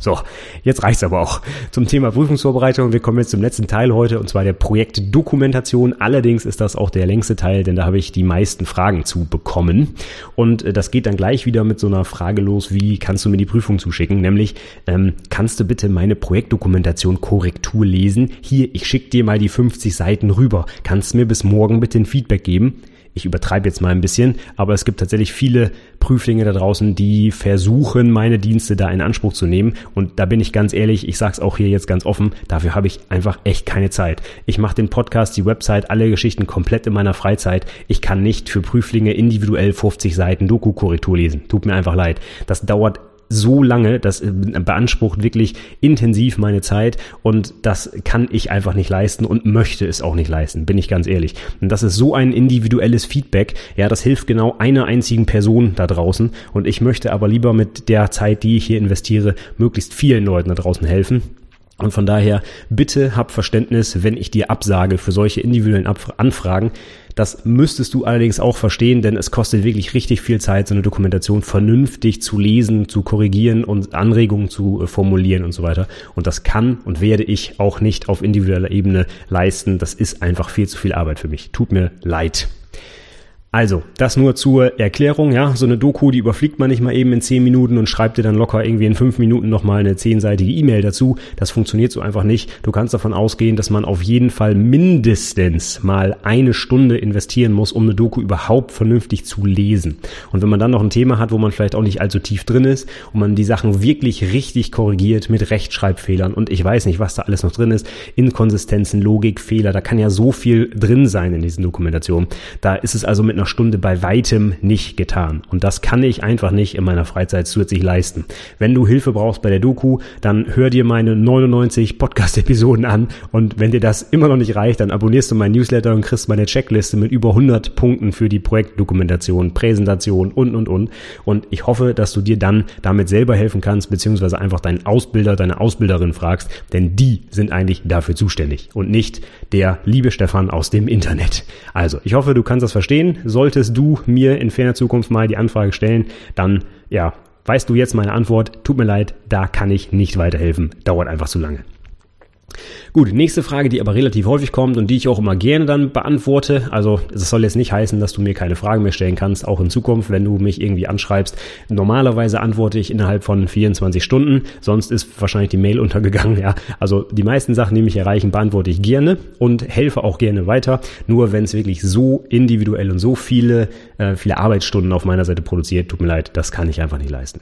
[SPEAKER 1] So, jetzt reicht's aber auch. Zum Thema Prüfungsvorbereitung. Wir kommen jetzt zum letzten Teil heute und zwar der Projektdokumentation. Allerdings ist das auch der längste Teil, denn da habe ich die meisten Fragen zu bekommen. Und äh, das geht dann gleich wieder mit so einer Frage los, wie kannst du mir die Prüfung zuschicken? Nämlich, ähm, kannst du bitte meine Projektdokumentation Korrektur lesen? Hier, ich schicke dir mal die 50 Seiten rüber. Kannst mir bis morgen bitte ein Feedback geben? Ich übertreibe jetzt mal ein bisschen, aber es gibt tatsächlich viele Prüflinge da draußen, die versuchen, meine Dienste da in Anspruch zu nehmen. Und da bin ich ganz ehrlich, ich sag's auch hier jetzt ganz offen, dafür habe ich einfach echt keine Zeit. Ich mache den Podcast, die Website, alle Geschichten komplett in meiner Freizeit. Ich kann nicht für Prüflinge individuell 50 Seiten Doku-Korrektur lesen. Tut mir einfach leid. Das dauert so lange, das äh, beansprucht wirklich intensiv meine Zeit und das kann ich einfach nicht leisten und möchte es auch nicht leisten, bin ich ganz ehrlich. Und das ist so ein individuelles Feedback, ja, das hilft genau einer einzigen Person da draußen und ich möchte aber lieber mit der Zeit, die ich hier investiere, möglichst vielen Leuten da draußen helfen. Und von daher bitte hab Verständnis, wenn ich dir absage für solche individuellen Anfragen. Das müsstest du allerdings auch verstehen, denn es kostet wirklich richtig viel Zeit, so eine Dokumentation vernünftig zu lesen, zu korrigieren und Anregungen zu äh, formulieren und so weiter. Und das kann und werde ich auch nicht auf individueller Ebene leisten. Das ist einfach viel zu viel Arbeit für mich. Tut mir leid. Also, das nur zur Erklärung, ja. So eine Doku, die überfliegt man nicht mal eben in zehn Minuten und schreibt dir dann locker irgendwie in fünf Minuten nochmal eine zehnseitige E-Mail dazu. Das funktioniert so einfach nicht. Du kannst davon ausgehen, dass man auf jeden Fall mindestens mal eine Stunde investieren muss, um eine Doku überhaupt vernünftig zu lesen. Und wenn man dann noch ein Thema hat, wo man vielleicht auch nicht allzu tief drin ist und man die Sachen wirklich richtig korrigiert mit Rechtschreibfehlern und ich weiß nicht, was da alles noch drin ist, Inkonsistenzen, Logik, Fehler, da kann ja so viel drin sein in diesen Dokumentationen. Da ist es also mit einer Stunde bei weitem nicht getan. Und das kann ich einfach nicht in meiner Freizeit zusätzlich leisten. Wenn du Hilfe brauchst bei der Doku, dann hör dir meine 99 Podcast-Episoden an. Und wenn dir das immer noch nicht reicht, dann abonnierst du meinen Newsletter und kriegst meine Checkliste mit über 100 Punkten für die Projektdokumentation, Präsentation und, und, und. Und ich hoffe, dass du dir dann damit selber helfen kannst, beziehungsweise einfach deinen Ausbilder, deine Ausbilderin fragst, denn die sind eigentlich dafür zuständig und nicht der liebe Stefan aus dem Internet. Also, ich hoffe, du kannst das verstehen solltest du mir in ferner Zukunft mal die Anfrage stellen, dann ja, weißt du jetzt meine Antwort. Tut mir leid, da kann ich nicht weiterhelfen. Dauert einfach zu lange. Gut, nächste Frage, die aber relativ häufig kommt und die ich auch immer gerne dann beantworte. Also es soll jetzt nicht heißen, dass du mir keine Fragen mehr stellen kannst, auch in Zukunft, wenn du mich irgendwie anschreibst. Normalerweise antworte ich innerhalb von 24 Stunden, sonst ist wahrscheinlich die Mail untergegangen. Ja, also die meisten Sachen, die mich erreichen, beantworte ich gerne und helfe auch gerne weiter. Nur wenn es wirklich so individuell und so viele äh, viele Arbeitsstunden auf meiner Seite produziert, tut mir leid, das kann ich einfach nicht leisten.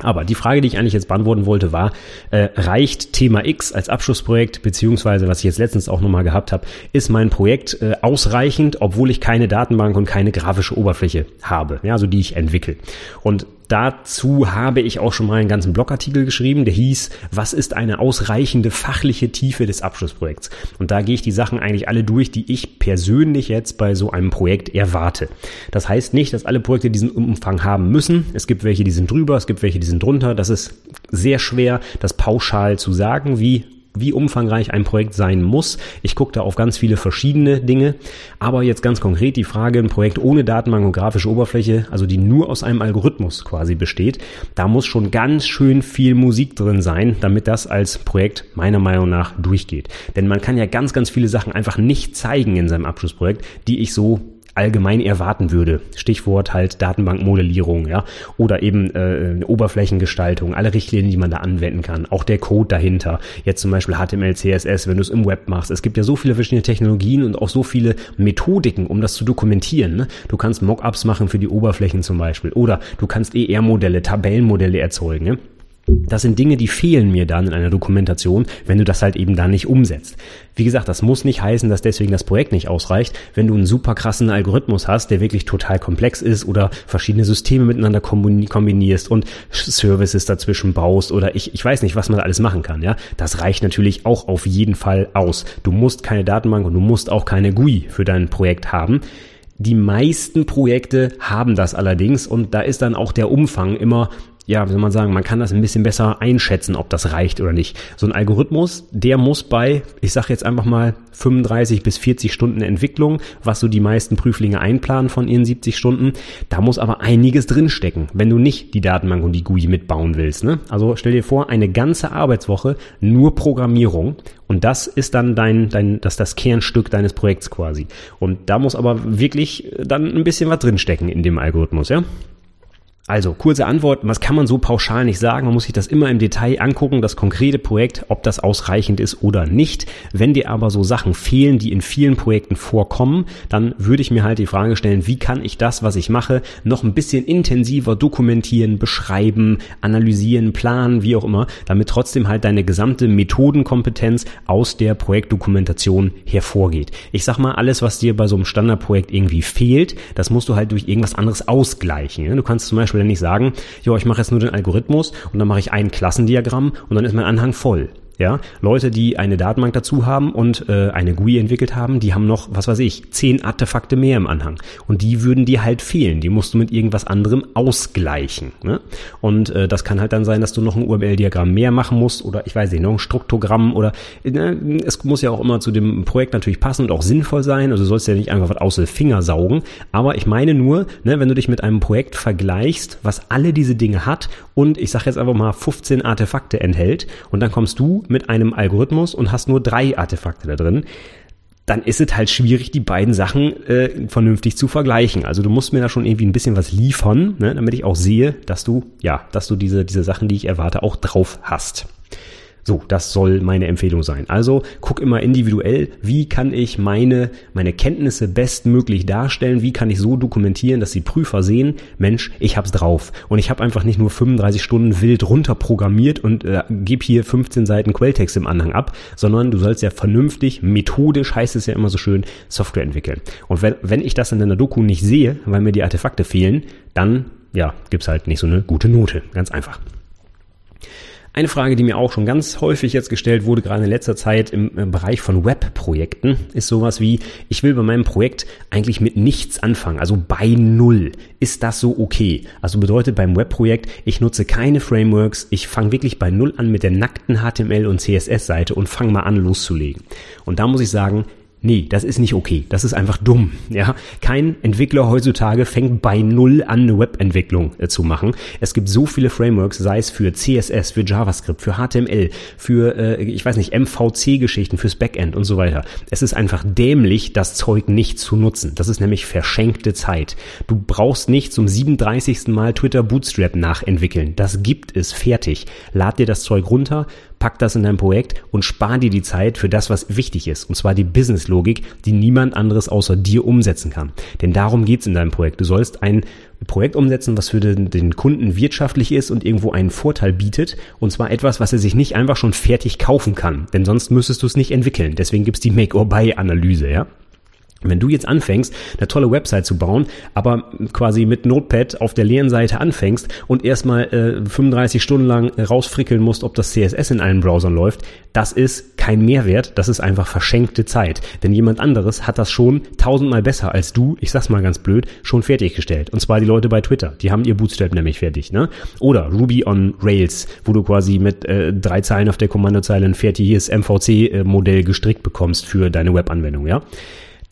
[SPEAKER 1] Aber die Frage, die ich eigentlich jetzt beantworten wollte, war, äh, reicht Thema X als Abschlussprojekt, beziehungsweise was ich jetzt letztens auch nochmal gehabt habe, ist mein Projekt äh, ausreichend, obwohl ich keine Datenbank und keine grafische Oberfläche habe, ja, also die ich entwickle. Und Dazu habe ich auch schon mal einen ganzen Blogartikel geschrieben, der hieß, was ist eine ausreichende fachliche Tiefe des Abschlussprojekts? Und da gehe ich die Sachen eigentlich alle durch, die ich persönlich jetzt bei so einem Projekt erwarte. Das heißt nicht, dass alle Projekte diesen Umfang haben müssen. Es gibt welche, die sind drüber, es gibt welche, die sind drunter. Das ist sehr schwer, das pauschal zu sagen, wie wie umfangreich ein Projekt sein muss. Ich gucke da auf ganz viele verschiedene Dinge. Aber jetzt ganz konkret die Frage, ein Projekt ohne Datenbank und grafische Oberfläche, also die nur aus einem Algorithmus quasi besteht, da muss schon ganz schön viel Musik drin sein, damit das als Projekt meiner Meinung nach durchgeht. Denn man kann ja ganz, ganz viele Sachen einfach nicht zeigen in seinem Abschlussprojekt, die ich so allgemein erwarten würde. Stichwort halt Datenbankmodellierung, ja, oder eben äh, Oberflächengestaltung, alle Richtlinien, die man da anwenden kann, auch der Code dahinter. Jetzt zum Beispiel HTML, CSS, wenn du es im Web machst. Es gibt ja so viele verschiedene Technologien und auch so viele Methodiken, um das zu dokumentieren. Ne? Du kannst Mockups machen für die Oberflächen zum Beispiel, oder du kannst ER-Modelle, Tabellenmodelle erzeugen. Ne? Das sind Dinge, die fehlen mir dann in einer Dokumentation, wenn du das halt eben da nicht umsetzt. Wie gesagt, das muss nicht heißen, dass deswegen das Projekt nicht ausreicht. Wenn du einen super krassen Algorithmus hast, der wirklich total komplex ist oder verschiedene Systeme miteinander kombinierst und Services dazwischen baust oder ich, ich weiß nicht, was man alles machen kann, ja. Das reicht natürlich auch auf jeden Fall aus. Du musst keine Datenbank und du musst auch keine GUI für dein Projekt haben. Die meisten Projekte haben das allerdings und da ist dann auch der Umfang immer ja, wie soll man sagen, man kann das ein bisschen besser einschätzen, ob das reicht oder nicht. So ein Algorithmus, der muss bei, ich sage jetzt einfach mal 35 bis 40 Stunden Entwicklung, was so die meisten Prüflinge einplanen von ihren 70 Stunden, da muss aber einiges drinstecken, wenn du nicht die Datenbank und die GUI mitbauen willst. Ne? Also stell dir vor, eine ganze Arbeitswoche nur Programmierung und das ist dann dein, dein, das, das Kernstück deines Projekts quasi. Und da muss aber wirklich dann ein bisschen was drinstecken in dem Algorithmus, ja? Also, kurze Antwort, was kann man so pauschal nicht sagen? Man muss sich das immer im Detail angucken, das konkrete Projekt, ob das ausreichend ist oder nicht. Wenn dir aber so Sachen fehlen, die in vielen Projekten vorkommen, dann würde ich mir halt die Frage stellen, wie kann ich das, was ich mache, noch ein bisschen intensiver dokumentieren, beschreiben, analysieren, planen, wie auch immer, damit trotzdem halt deine gesamte Methodenkompetenz aus der Projektdokumentation hervorgeht. Ich sag mal, alles, was dir bei so einem Standardprojekt irgendwie fehlt, das musst du halt durch irgendwas anderes ausgleichen. Du kannst zum Beispiel Beispiel nicht sagen, ja, ich mache jetzt nur den Algorithmus und dann mache ich ein Klassendiagramm und dann ist mein Anhang voll. Ja, Leute, die eine Datenbank dazu haben und äh, eine GUI entwickelt haben, die haben noch, was weiß ich, zehn Artefakte mehr im Anhang. Und die würden dir halt fehlen. Die musst du mit irgendwas anderem ausgleichen. Ne? Und äh, das kann halt dann sein, dass du noch ein UML-Diagramm mehr machen musst oder ich weiß nicht, noch ein Struktogramm oder äh, es muss ja auch immer zu dem Projekt natürlich passen und auch sinnvoll sein. Also du sollst ja nicht einfach was aus den Finger saugen. Aber ich meine nur, ne, wenn du dich mit einem Projekt vergleichst, was alle diese Dinge hat und ich sage jetzt einfach mal 15 Artefakte enthält und dann kommst du mit einem Algorithmus und hast nur drei Artefakte da drin, dann ist es halt schwierig, die beiden Sachen äh, vernünftig zu vergleichen. Also du musst mir da schon irgendwie ein bisschen was liefern, ne, damit ich auch sehe, dass du, ja, dass du diese, diese Sachen, die ich erwarte, auch drauf hast. So, das soll meine Empfehlung sein. Also guck immer individuell, wie kann ich meine, meine Kenntnisse bestmöglich darstellen, wie kann ich so dokumentieren, dass die Prüfer sehen, Mensch, ich hab's drauf. Und ich habe einfach nicht nur 35 Stunden wild runterprogrammiert und äh, gebe hier 15 Seiten Quelltext im Anhang ab, sondern du sollst ja vernünftig, methodisch heißt es ja immer so schön, Software entwickeln. Und wenn, wenn ich das in deiner Doku nicht sehe, weil mir die Artefakte fehlen, dann ja, gibt's halt nicht so eine gute Note. Ganz einfach. Eine Frage, die mir auch schon ganz häufig jetzt gestellt wurde, gerade in letzter Zeit im, Bereich von Webprojekten, ist sowas wie, ich will bei meinem Projekt eigentlich mit nichts anfangen, also bei Null. Ist das so okay? Also bedeutet beim Webprojekt, ich nutze keine Frameworks, ich fange wirklich bei Null an mit der nackten HTML und CSS-Seite und fange mal an loszulegen. Und da muss ich sagen, Nee, das ist nicht okay. Das ist einfach dumm. Ja, kein Entwickler heutzutage fängt bei null an, eine Webentwicklung äh, zu machen. Es gibt so viele Frameworks, sei es für CSS, für JavaScript, für HTML, für äh, ich weiß nicht MVC-Geschichten, fürs Backend und so weiter. Es ist einfach dämlich, das Zeug nicht zu nutzen. Das ist nämlich verschenkte Zeit. Du brauchst nicht zum 37. Mal Twitter Bootstrap nachentwickeln. Das gibt es fertig. Lad dir das Zeug runter, pack das in dein Projekt und spar dir die Zeit für das, was wichtig ist. Und zwar die Businesslogik, die niemand anderes außer dir umsetzen kann. Denn darum geht's in deinem Projekt. Du sollst ein Projekt umsetzen, was für den, den, Kunden wirtschaftlich ist und irgendwo einen Vorteil bietet. Und zwar etwas, was er sich nicht einfach schon fertig kaufen kann. Denn sonst müsstest du es nicht entwickeln. Deswegen gibt's die Make-or-Buy-Analyse, ja. Wenn du jetzt anfängst, eine tolle Website zu bauen, aber quasi mit Notepad auf der leeren Seite anfängst und erstmal äh, 35 Stunden lang rausfrickeln musst, ob das CSS in allen Browsern läuft, das ist kein Mehrwert, das ist einfach verschenkte Zeit. Denn jemand anderes hat das schon tausendmal besser als du, ich sag's mal ganz blöd, schon fertiggestellt. Und zwar die Leute bei Twitter, die haben ihr Bootstrap nämlich fertig. Ne? Oder Ruby on Rails, wo du quasi mit äh, drei Zeilen auf der Kommandozeile ein fertiges MVC-Modell gestrickt bekommst für deine Webanwendung. Ja.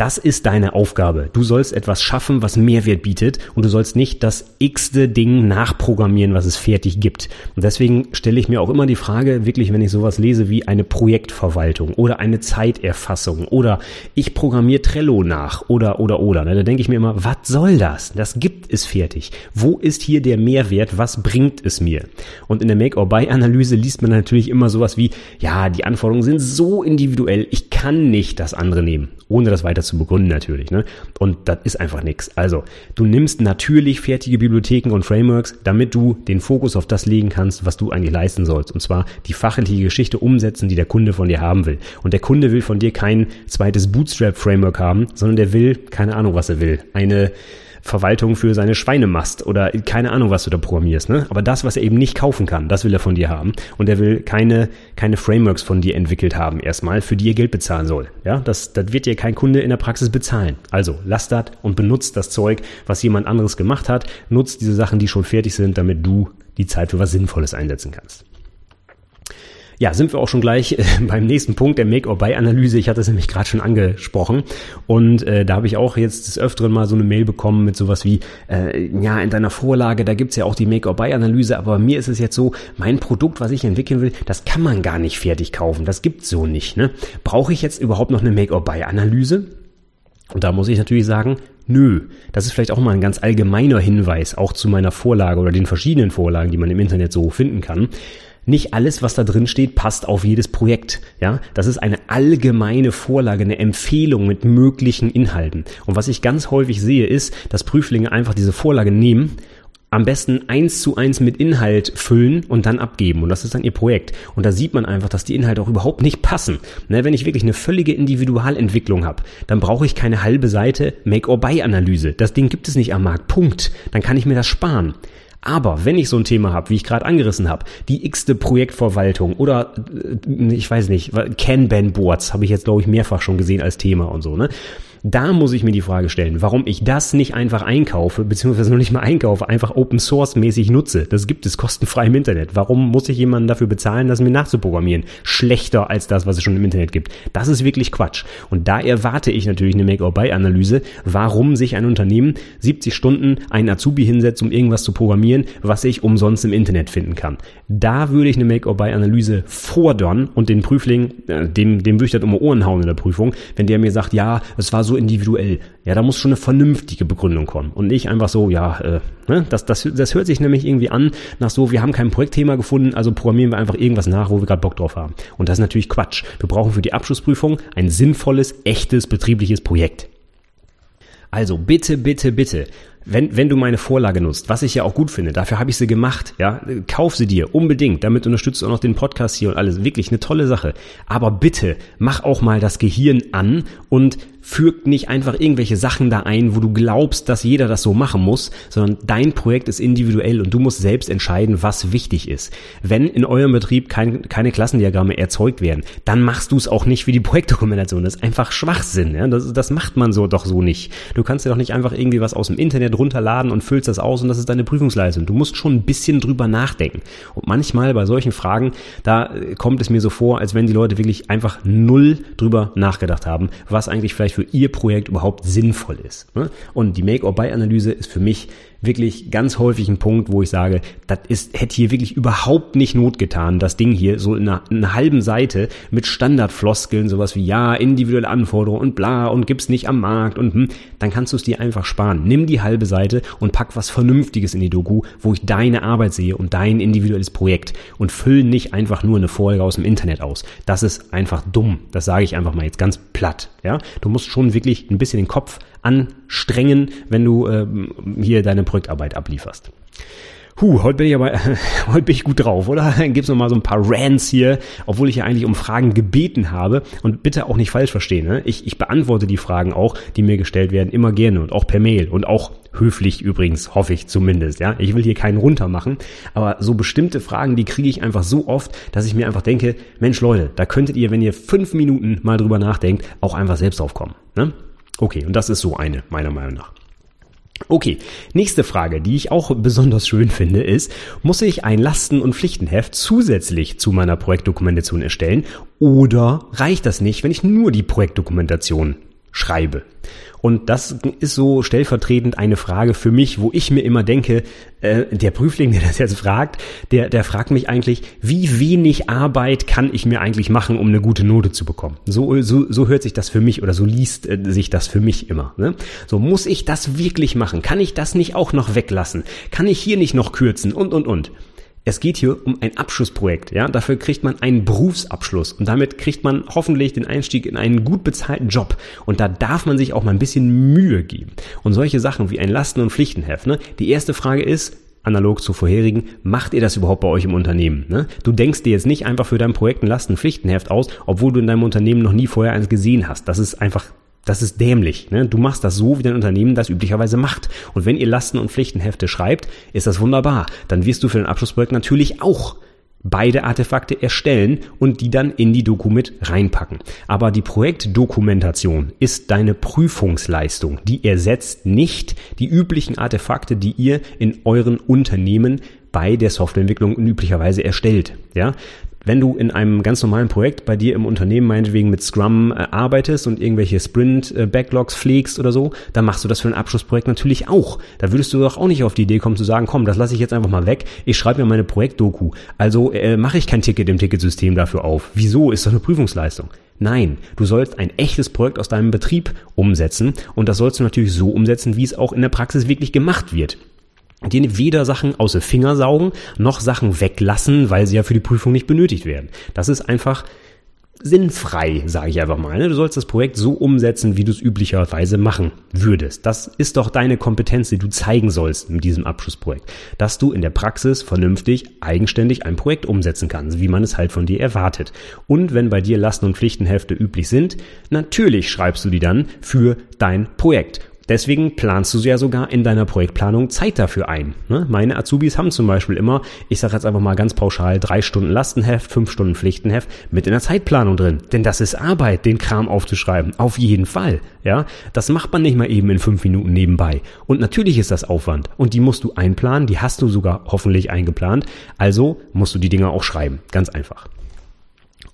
[SPEAKER 1] Das ist deine Aufgabe. Du sollst etwas schaffen, was Mehrwert bietet und du sollst nicht das x-te Ding nachprogrammieren, was es fertig gibt. Und deswegen stelle ich mir auch immer die Frage, wirklich, wenn ich sowas lese wie eine Projektverwaltung oder eine Zeiterfassung oder ich programmiere Trello nach oder, oder, oder. Ne? Da denke ich mir immer, was soll das? Das gibt es fertig. Wo ist hier der Mehrwert? Was bringt es mir? Und in der Make-or-Buy-Analyse liest man natürlich immer sowas wie, ja, die Anforderungen sind so individuell, ich kann nicht das andere nehmen, ohne das weiter zu begründen natürlich. Ne? Und das ist einfach nichts. Also, du nimmst natürlich fertige Bibliotheken und Frameworks, damit du den Fokus auf das legen kannst, was du eigentlich leisten sollst. Und zwar die fachliche Geschichte umsetzen, die der Kunde von dir haben will. Und der Kunde will von dir kein zweites Bootstrap-Framework haben, sondern der will, keine Ahnung, was er will. Eine Verwaltung für seine Schweinemast oder keine Ahnung, was du da programmierst. Ne? Aber das, was er eben nicht kaufen kann, das will er von dir haben. Und er will keine, keine Frameworks von dir entwickelt haben erstmal, für die er Geld bezahlen soll. Ja, das, das wird dir kein Kunde in der Praxis bezahlen. Also lass das und benutzt das Zeug, was jemand anderes gemacht hat. Nutzt diese Sachen, die schon fertig sind, damit du die Zeit für was Sinnvolles einsetzen kannst. Ja, sind wir auch schon gleich äh, beim nächsten Punkt der Make-or-Buy-Analyse. Ich hatte es nämlich gerade schon angesprochen und äh, da habe ich auch jetzt des Öfteren mal so eine Mail bekommen mit sowas wie, äh, ja, in deiner Vorlage, da gibt's ja auch die Make-or-Buy-Analyse, aber mir ist es jetzt so, mein Produkt, was ich entwickeln will, das kann man gar nicht fertig kaufen. Das gibt's so nicht. Ne? Brauche ich jetzt überhaupt noch eine Make-or-Buy-Analyse? Und da muss ich natürlich sagen, nö. Das ist vielleicht auch mal ein ganz allgemeiner Hinweis, auch zu meiner Vorlage oder den verschiedenen Vorlagen, die man im Internet so finden kann nicht alles, was da drin steht, passt auf jedes Projekt. Ja, das ist eine allgemeine Vorlage, eine Empfehlung mit möglichen Inhalten. Und was ich ganz häufig sehe, ist, dass Prüflinge einfach diese Vorlage nehmen am besten eins zu eins mit Inhalt füllen und dann abgeben. Und das ist dann ihr Projekt. Und da sieht man einfach, dass die Inhalte auch überhaupt nicht passen. Ne, wenn ich wirklich eine völlige Individualentwicklung habe, dann brauche ich keine halbe Seite Make-or-Buy-Analyse. Das Ding gibt es nicht am Markt. Punkt. Dann kann ich mir das sparen. Aber wenn ich so ein Thema habe, wie ich gerade angerissen habe, die x-te Projektverwaltung oder äh, ich weiß nicht, Kanban-Boards habe ich jetzt, glaube ich, mehrfach schon gesehen als Thema und so, ne? Da muss ich mir die Frage stellen, warum ich das nicht einfach einkaufe, beziehungsweise noch nicht mal einkaufe, einfach Open Source mäßig nutze. Das gibt es kostenfrei im Internet. Warum muss ich jemanden dafür bezahlen, das mir nachzuprogrammieren? Schlechter als das, was es schon im Internet gibt. Das ist wirklich Quatsch. Und da erwarte ich natürlich eine Make-or-Buy-Analyse, warum sich ein Unternehmen 70 Stunden einen Azubi hinsetzt, um irgendwas zu programmieren, was ich umsonst im Internet finden kann. Da würde ich eine Make-or-Buy-Analyse fordern und den Prüfling, äh, dem, dem würde ich das um Ohren hauen in der Prüfung, wenn der mir sagt, ja, es war so so individuell. Ja, da muss schon eine vernünftige Begründung kommen und nicht einfach so, ja, äh, ne, das, das, das hört sich nämlich irgendwie an nach so, wir haben kein Projektthema gefunden, also programmieren wir einfach irgendwas nach, wo wir gerade Bock drauf haben. Und das ist natürlich Quatsch. Wir brauchen für die Abschlussprüfung ein sinnvolles, echtes, betriebliches Projekt. Also bitte, bitte, bitte wenn, wenn du meine Vorlage nutzt, was ich ja auch gut finde, dafür habe ich sie gemacht, ja, kauf sie dir unbedingt, damit unterstützt du auch noch den Podcast hier und alles, wirklich eine tolle Sache. Aber bitte, mach auch mal das Gehirn an und fügt nicht einfach irgendwelche Sachen da ein, wo du glaubst, dass jeder das so machen muss, sondern dein Projekt ist individuell und du musst selbst entscheiden, was wichtig ist. Wenn in eurem Betrieb kein, keine Klassendiagramme erzeugt werden, dann machst du es auch nicht für die Projektdokumentation. Das ist einfach Schwachsinn. Ja? Das, das macht man so doch so nicht. Du kannst dir doch nicht einfach irgendwie was aus dem Internet runterladen und füllst das aus und das ist deine Prüfungsleistung. Du musst schon ein bisschen drüber nachdenken. Und manchmal bei solchen Fragen, da äh, kommt es mir so vor, als wenn die Leute wirklich einfach null drüber nachgedacht haben, was eigentlich vielleicht für ihr Projekt überhaupt sinnvoll ist. Ne? Und die Make-or-Buy-Analyse ist für mich wirklich ganz häufig ein Punkt, wo ich sage, das ist, hätte hier wirklich überhaupt nicht Not getan, das Ding hier so in einer, in einer halben Seite mit Standardfloskeln, sowas wie ja, individuelle Anforderungen und bla und gibt's nicht am Markt und hm, dann kannst du es dir einfach sparen. Nimm die halbe Seite und pack was Vernünftiges in die Doku, wo ich deine Arbeit sehe und dein individuelles Projekt und füll nicht einfach nur eine Folge aus dem Internet aus. Das ist einfach dumm. Das sage ich einfach mal jetzt ganz platt. Ja, du musst schon wirklich ein bisschen den Kopf anstrengen, wenn du ähm, hier deine Projektarbeit ablieferst. Huh, heute bin ich aber, heute bin ich gut drauf, oder? Dann gibt's noch mal so ein paar Rants hier, obwohl ich ja eigentlich um Fragen gebeten habe. Und bitte auch nicht falsch verstehen, ne? Ich, ich beantworte die Fragen auch, die mir gestellt werden, immer gerne und auch per Mail und auch höflich übrigens, hoffe ich zumindest, ja? Ich will hier keinen runter machen, aber so bestimmte Fragen, die kriege ich einfach so oft, dass ich mir einfach denke, Mensch Leute, da könntet ihr, wenn ihr fünf Minuten mal drüber nachdenkt, auch einfach selbst draufkommen, ne? Okay, und das ist so eine, meiner Meinung nach. Okay, nächste Frage, die ich auch besonders schön finde, ist, muss ich ein Lasten- und Pflichtenheft zusätzlich zu meiner Projektdokumentation erstellen oder reicht das nicht, wenn ich nur die Projektdokumentation schreibe? Und das ist so stellvertretend eine Frage für mich, wo ich mir immer denke, äh, der Prüfling, der das jetzt fragt, der, der fragt mich eigentlich, wie wenig Arbeit kann ich mir eigentlich machen, um eine gute Note zu bekommen? So, so, so hört sich das für mich oder so liest äh, sich das für mich immer. Ne? So muss ich das wirklich machen? Kann ich das nicht auch noch weglassen? Kann ich hier nicht noch kürzen? Und, und, und. Es geht hier um ein Abschlussprojekt, ja. Dafür kriegt man einen Berufsabschluss und damit kriegt man hoffentlich den Einstieg in einen gut bezahlten Job. Und da darf man sich auch mal ein bisschen Mühe geben. Und solche Sachen wie ein Lasten- und Pflichtenheft, ne. Die erste Frage ist, analog zu vorherigen, macht ihr das überhaupt bei euch im Unternehmen? Ne? Du denkst dir jetzt nicht einfach für dein Projekt ein Lasten-Pflichtenheft aus, obwohl du in deinem Unternehmen noch nie vorher eins gesehen hast. Das ist einfach Das ist dämlich. Ne? Du machst das so, wie dein Unternehmen das üblicherweise macht. Und wenn ihr Lasten- und Pflichtenhefte schreibt, ist das wunderbar. Dann wirst du für dein Abschlussprojekt natürlich auch beide Artefakte erstellen und die dann in die Doku mit reinpacken. Aber die Projektdokumentation ist deine Prüfungsleistung. Die ersetzt nicht die üblichen Artefakte, die ihr in euren Unternehmen bei der Softwareentwicklung üblicherweise erstellt. Ja, wenn du in einem ganz normalen Projekt bei dir im Unternehmen meinetwegen mit Scrum äh, arbeitest und irgendwelche Sprint-Backlogs äh, pflegst oder so, dann machst du das für ein Abschlussprojekt natürlich auch. Da würdest du doch auch nicht auf die Idee kommen zu sagen, komm, das lasse ich jetzt einfach mal weg, ich schreibe mir meine Projektdoku. Also äh, mache ich kein Ticket im Ticketsystem dafür auf. Wieso? Ist doch eine Prüfungsleistung. Nein, du sollst ein echtes Projekt aus deinem Betrieb umsetzen und das sollst du natürlich so umsetzen, wie es auch in der Praxis wirklich gemacht wird die weder Sachen aus den Finger saugen, noch Sachen weglassen, weil sie ja für die Prüfung nicht benötigt werden. Das ist einfach sinnfrei, sage ich einfach mal. Ne? Du sollst das Projekt so umsetzen, wie du es üblicherweise machen würdest. Das ist doch deine Kompetenz, die du zeigen sollst mit diesem Abschlussprojekt. Dass du in der Praxis vernünftig, eigenständig ein Projekt umsetzen kannst, wie man es halt von dir erwartet. Und wenn bei dir Lasten- und Pflichtenhefte üblich sind, natürlich schreibst du die dann für dein Projekt. Deswegen planst du ja sogar in deiner Projektplanung Zeit dafür ein. Ne? Meine Azubis haben zum Beispiel immer, ich sage jetzt einfach mal ganz pauschal, drei Stunden Lastenheft, fünf Stunden Pflichtenheft mit in der Zeitplanung drin. Denn das ist Arbeit, den Kram aufzuschreiben. Auf jeden Fall. Ja, das macht man nicht mal eben in fünf Minuten nebenbei. Und natürlich ist das Aufwand. Und die musst du einplanen, die hast du sogar hoffentlich eingeplant. Also musst du die Dinge auch schreiben. Ganz einfach.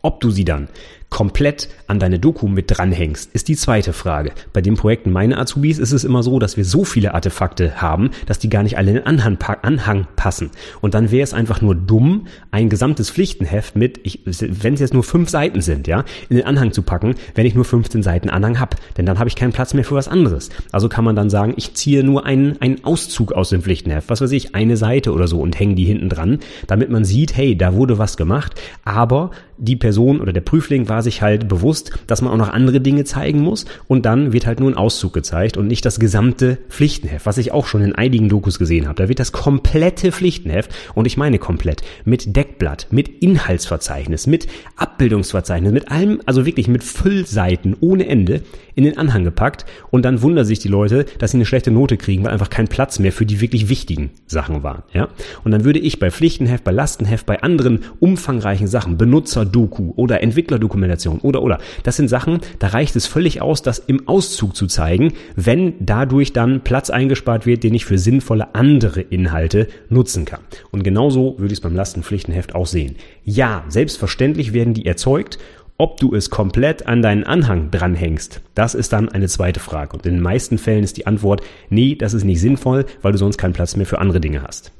[SPEAKER 1] Ob du sie dann komplett an deine Doku mit dranhängst, ist die zweite Frage. Bei den Projekten meine Azubis ist es immer so, dass wir so viele Artefakte haben, dass die gar nicht alle in den Anhang, Anhang passen. Und dann wäre es einfach nur dumm, ein gesamtes Pflichtenheft mit, wenn es jetzt nur fünf Seiten sind, ja, in den Anhang zu packen, wenn ich nur 15 Seiten Anhang habe. Denn dann habe ich keinen Platz mehr für was anderes. Also kann man dann sagen, ich ziehe nur einen, einen Auszug aus dem Pflichtenheft, was weiß ich, eine Seite oder so und hänge die hinten dran, damit man sieht, hey, da wurde was gemacht, aber die Person oder der Prüfling war sich halt bewusst, dass man auch noch andere Dinge zeigen muss und dann wird halt nur ein Auszug gezeigt und nicht das gesamte Pflichtenheft, was ich auch schon in einigen Dokus gesehen habe. Da wird das komplette Pflichtenheft und ich meine komplett mit Deckblatt, mit Inhaltsverzeichnis, mit Abbildungsverzeichnis, mit allem, also wirklich mit Füllseiten ohne Ende in den Anhang gepackt und dann wundern sich die Leute, dass sie eine schlechte Note kriegen, weil einfach kein Platz mehr für die wirklich wichtigen Sachen war. Ja? Und dann würde ich bei Pflichtenheft, bei Lastenheft, bei anderen umfangreichen Sachen, Benutzerdoku oder Entwicklerdokumentation oder oder, das sind Sachen, da reicht es völlig aus, das im Auszug zu zeigen, wenn dadurch dann Platz eingespart wird, den ich für sinnvolle andere Inhalte nutzen kann. Und genauso würde ich es beim Lastenpflichtenheft auch sehen. Ja, selbstverständlich werden die erzeugt ob du es komplett an deinen Anhang dranhängst, das ist dann eine zweite Frage. Und in den meisten Fällen ist die Antwort, nee, das ist nicht sinnvoll, weil du sonst keinen Platz mehr für andere Dinge hast.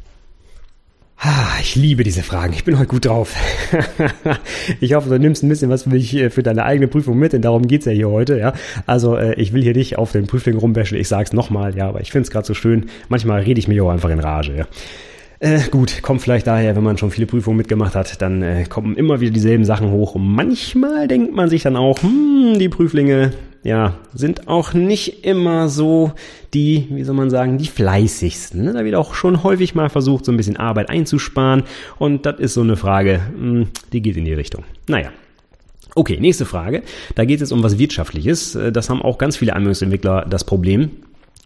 [SPEAKER 1] Ich liebe diese Fragen. Ich bin heute gut drauf. Ich hoffe, du nimmst ein bisschen was für mich äh, für deine eigene Prüfung mit, denn darum geht's ja hier heute. Ja, also äh, ich will hier nicht auf den Prüfling rumbäscheln. Ich sag's nochmal, ja, aber ich find's gerade so schön. Manchmal rede ich mir auch einfach in Rage. Ja. Äh, gut, kommt vielleicht daher, wenn man schon viele Prüfungen mitgemacht hat, dann äh, kommen immer wieder dieselben Sachen hoch. Und manchmal denkt man sich dann auch, hm, die Prüflinge, ja, sind auch nicht immer so die, wie soll man sagen, die fleißigsten. Ne? Da wird auch schon häufig mal versucht, so ein bisschen Arbeit einzusparen. Und das ist so eine Frage, hm, die geht in die Richtung. Naja, Okay, nächste Frage. Da geht es um was Wirtschaftliches. Äh, das haben auch ganz viele Anwendungsentwickler das Problem.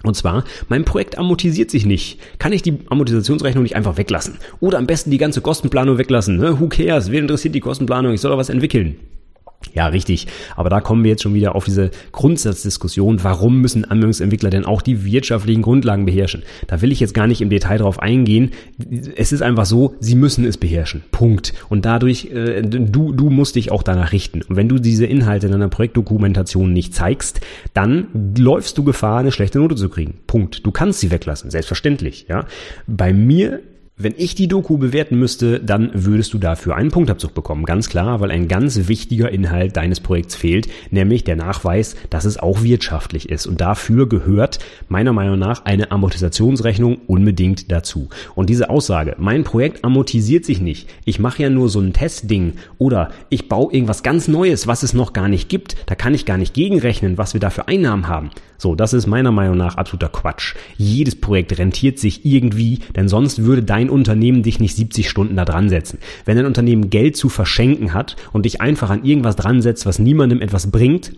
[SPEAKER 1] Und zwar, mein Projekt amortisiert sich nicht. Kann ich die Amortisationsrechnung nicht einfach weglassen? Oder am besten die ganze Kostenplanung weglassen? Ne? Who cares? Wen interessiert die Kostenplanung? Ich soll doch was entwickeln. Ja, richtig. Aber da kommen wir jetzt schon wieder auf diese Grundsatzdiskussion. Warum müssen Anwendungsentwickler denn auch die wirtschaftlichen Grundlagen beherrschen? Da will ich jetzt gar nicht im Detail drauf eingehen. Es ist einfach so, sie müssen es beherrschen. Punkt. Und dadurch, äh, du, du musst dich auch danach richten. Und wenn du diese Inhalte in deiner Projektdokumentation nicht zeigst, dann läufst du Gefahr, eine schlechte Note zu kriegen. Punkt. Du kannst sie weglassen. Selbstverständlich, ja. Bei mir wenn ich die Doku bewerten müsste, dann würdest du dafür einen Punktabzug bekommen. Ganz klar, weil ein ganz wichtiger Inhalt deines Projekts fehlt, nämlich der Nachweis, dass es auch wirtschaftlich ist. Und dafür gehört meiner Meinung nach eine Amortisationsrechnung unbedingt dazu. Und diese Aussage, mein Projekt amortisiert sich nicht, ich mache ja nur so ein Testding oder ich baue irgendwas ganz Neues, was es noch gar nicht gibt, da kann ich gar nicht gegenrechnen, was wir da für Einnahmen haben. So, das ist meiner Meinung nach absoluter Quatsch. Jedes Projekt rentiert sich irgendwie, denn sonst würde dein Unternehmen dich nicht 70 Stunden da dran setzen. Wenn ein Unternehmen Geld zu verschenken hat und dich einfach an irgendwas dran setzt, was niemandem etwas bringt,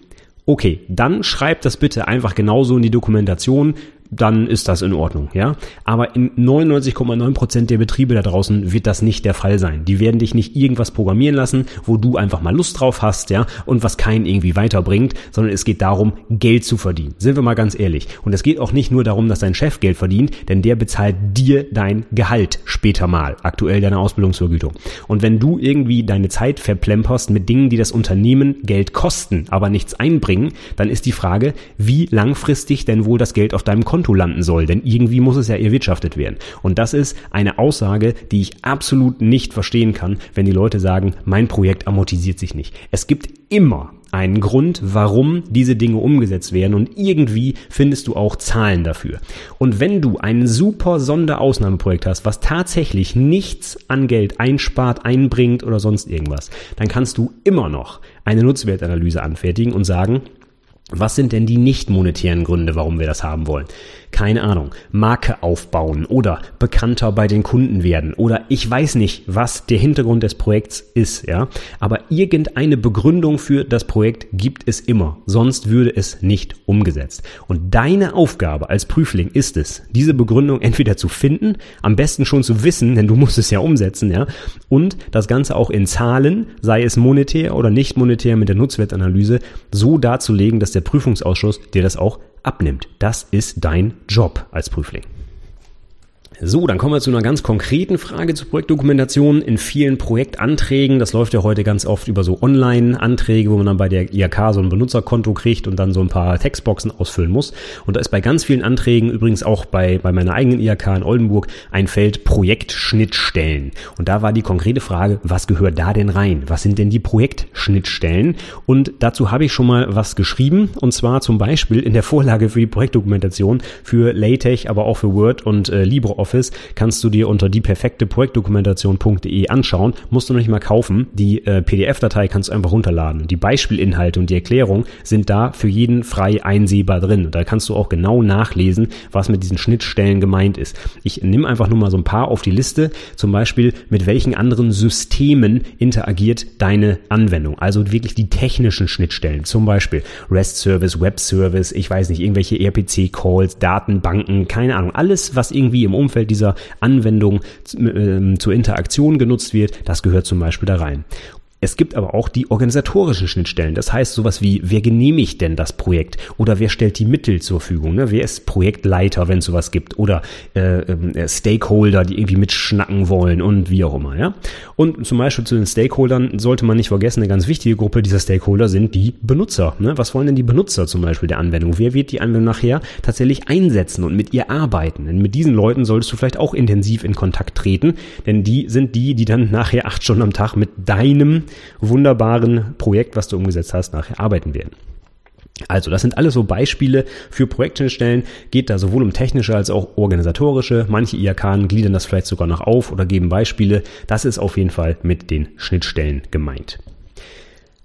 [SPEAKER 1] Okay, dann schreib das bitte einfach genauso in die Dokumentation, dann ist das in Ordnung, ja. Aber in 99,9 Prozent der Betriebe da draußen wird das nicht der Fall sein. Die werden dich nicht irgendwas programmieren lassen, wo du einfach mal Lust drauf hast, ja, und was keinen irgendwie weiterbringt, sondern es geht darum, Geld zu verdienen. Sind wir mal ganz ehrlich. Und es geht auch nicht nur darum, dass dein Chef Geld verdient, denn der bezahlt dir dein Gehalt später mal, aktuell deine Ausbildungsvergütung. Und wenn du irgendwie deine Zeit verplemperst mit Dingen, die das Unternehmen Geld kosten, aber nichts einbringen, dann ist die Frage, wie langfristig denn wohl das Geld auf deinem Konto Konto landen soll, denn irgendwie muss es ja erwirtschaftet werden. Und das ist eine Aussage, die ich absolut nicht verstehen kann, wenn die Leute sagen, mein Projekt amortisiert sich nicht. Es gibt immer einen Grund, warum diese Dinge umgesetzt werden und irgendwie findest du auch Zahlen dafür. Und wenn du ein super Sonderausnahmeprojekt hast, was tatsächlich nichts an Geld einspart, einbringt oder sonst irgendwas, dann kannst du immer noch eine Nutzwertanalyse anfertigen und sagen, was sind denn die nicht monetären Gründe, warum wir das haben wollen? Keine Ahnung, Marke aufbauen oder bekannter bei den Kunden werden oder ich weiß nicht, was der Hintergrund des Projekts ist, ja. Aber irgendeine Begründung für das Projekt gibt es immer. Sonst würde es nicht umgesetzt. Und deine Aufgabe als Prüfling ist es, diese Begründung entweder zu finden, am besten schon zu wissen, denn du musst es ja umsetzen, ja. Und das Ganze auch in Zahlen, sei es monetär oder nicht monetär mit der Nutzwertanalyse, so darzulegen, dass der Prüfungsausschuss dir das auch abnimmt. Das ist dein Job als Prüfling. So, dann kommen wir zu einer ganz konkreten Frage zur Projektdokumentation. In vielen Projektanträgen, das läuft ja heute ganz oft über so Online-Anträge, wo man dann bei der IHK so ein Benutzerkonto kriegt und dann so ein paar Textboxen ausfüllen muss. Und da ist bei ganz vielen Anträgen, übrigens auch bei, bei meiner eigenen IHK in Oldenburg, ein Feld Projektschnittstellen. Und da war die konkrete Frage, was gehört da denn rein? Was sind denn die Projektschnittstellen? Und dazu habe ich schon mal was geschrieben. Und zwar zum Beispiel in der Vorlage für die Projektdokumentation für LaTeX, aber auch für Word und äh, LibreOffice Office kannst du dir unter dieperfekteprojektdokumentation.de anschauen. Musst du noch nicht mal kaufen. Die äh, PDF-Datei kannst du einfach runterladen. Die Beispielinhalte und die Erklärung sind da für jeden frei einsehbar drin. Da kannst du auch genau nachlesen, was mit diesen Schnittstellen gemeint ist. Ich nehme einfach nur mal so ein paar auf die Liste. Zum Beispiel, mit welchen anderen Systemen interagiert deine Anwendung. Also wirklich die technischen Schnittstellen. Zum Beispiel REST Service, Web Service, ich weiß nicht, irgendwelche RPC-Calls, Datenbanken, keine Ahnung. Alles, was irgendwie im Umfeld Umfeld dieser Anwendung äh, zur Interaktion genutzt wird, das gehört zum Beispiel da rein. Es gibt aber auch die organisatorischen Schnittstellen. Das heißt sowas wie, wer genehmigt denn das Projekt? Oder wer stellt die Mittel zur Verfügung? Ne? Wer ist Projektleiter, wenn es sowas gibt? Oder äh, äh, Stakeholder, die irgendwie mitschnacken wollen und wie auch immer. Ja? Und zum Beispiel zu den Stakeholdern sollte man nicht vergessen, eine ganz wichtige Gruppe dieser Stakeholder sind die Benutzer. Ne? Was wollen denn die Benutzer zum Beispiel der Anwendung? Wer wird die Anwendung nachher tatsächlich einsetzen und mit ihr arbeiten? Denn mit diesen Leuten solltest du vielleicht auch intensiv in Kontakt treten, denn die sind die, die dann nachher acht Stunden am Tag mit deinem wunderbaren Projekt, was du umgesetzt hast, nachher arbeiten werden. Also, das sind alles so Beispiele für Projektschnittstellen. Geht da sowohl um technische als auch organisatorische. Manche IAK gliedern das vielleicht sogar noch auf oder geben Beispiele. Das ist auf jeden Fall mit den Schnittstellen gemeint.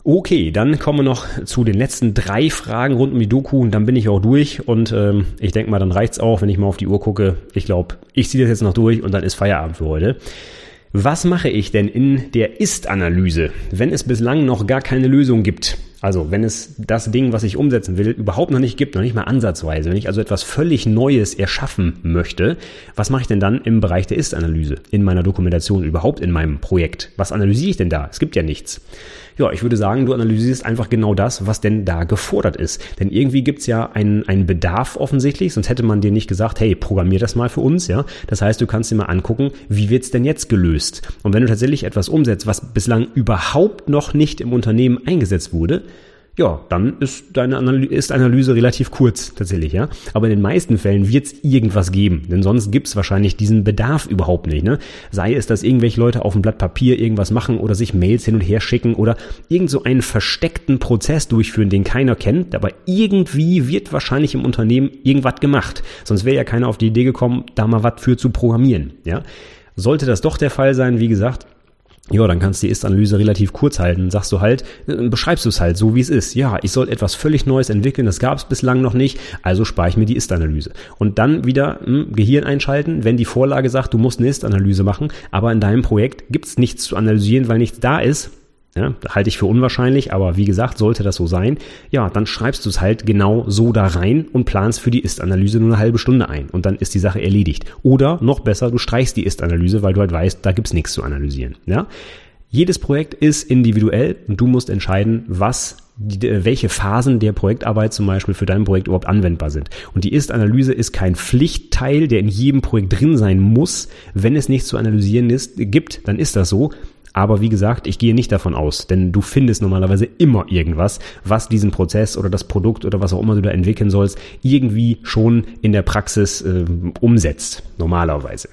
[SPEAKER 1] Okay, dann kommen wir noch zu den letzten drei Fragen rund um die Doku und dann bin ich auch durch und ähm, ich denke mal, dann reicht's auch, wenn ich mal auf die Uhr gucke. Ich glaube, ich ziehe das jetzt noch durch und dann ist Feierabend für heute. Was mache ich denn in der Ist-Analyse, wenn es bislang noch gar keine Lösung gibt? Also wenn es das Ding, was ich umsetzen will, überhaupt noch nicht gibt, noch nicht mal ansatzweise, wenn ich also etwas völlig Neues erschaffen möchte, was mache ich denn dann im Bereich der Ist-Analyse, in meiner Dokumentation, überhaupt in meinem Projekt? Was analysiere ich denn da? Es gibt ja nichts. Ja, ich würde sagen, du analysierst einfach genau das, was denn da gefordert ist. Denn irgendwie gibt's ja einen, einen Bedarf offensichtlich, sonst hätte man dir nicht gesagt, hey, programmier das mal für uns, ja. Das heißt, du kannst dir mal angucken, wie wird's denn jetzt gelöst? Und wenn du tatsächlich etwas umsetzt, was bislang überhaupt noch nicht im Unternehmen eingesetzt wurde, ja, dann ist deine Analyse, ist Analyse relativ kurz tatsächlich, ja. Aber in den meisten Fällen wird es irgendwas geben, denn sonst gibt es wahrscheinlich diesen Bedarf überhaupt nicht. Ne? Sei es, dass irgendwelche Leute auf dem Blatt Papier irgendwas machen oder sich Mails hin und her schicken oder irgend so einen versteckten Prozess durchführen, den keiner kennt, aber irgendwie wird wahrscheinlich im Unternehmen irgendwas gemacht. Sonst wäre ja keiner auf die Idee gekommen, da mal was für zu programmieren. Ja? Sollte das doch der Fall sein, wie gesagt, ja, dann kannst du die Ist-Analyse relativ kurz halten. Sagst du halt, äh, beschreibst du es halt so, wie es ist. Ja, ich soll etwas völlig Neues entwickeln, das gab es bislang noch nicht, also spare ich mir die Ist-Analyse. Und dann wieder hm, Gehirn einschalten, wenn die Vorlage sagt, du musst eine Ist-Analyse machen, aber in deinem Projekt gibt's nichts zu analysieren, weil nichts da ist, Ja, halte ich für unwahrscheinlich, aber wie gesagt, sollte das so sein, ja, dann schreibst du es halt genau so da rein und planst für die Ist-Analyse nur eine halbe Stunde ein und dann ist die Sache erledigt. Oder noch besser, du streichst die Ist-Analyse, weil du halt weißt, da gibt's nichts zu analysieren. Ja? Jedes Projekt ist individuell und du musst entscheiden, was welche Phasen der Projektarbeit zum Beispiel für dein Projekt überhaupt anwendbar sind. Und die Ist-Analyse ist kein Pflichtteil, der in jedem Projekt drin sein muss. Wenn es nichts zu analysieren ist, gibt, dann ist das so. Aber wie gesagt, ich gehe nicht davon aus, denn du findest normalerweise immer irgendwas, was diesen Prozess oder das Produkt oder was auch immer du da entwickeln sollst, irgendwie schon in der Praxis äh, umsetzt. Normalerweise.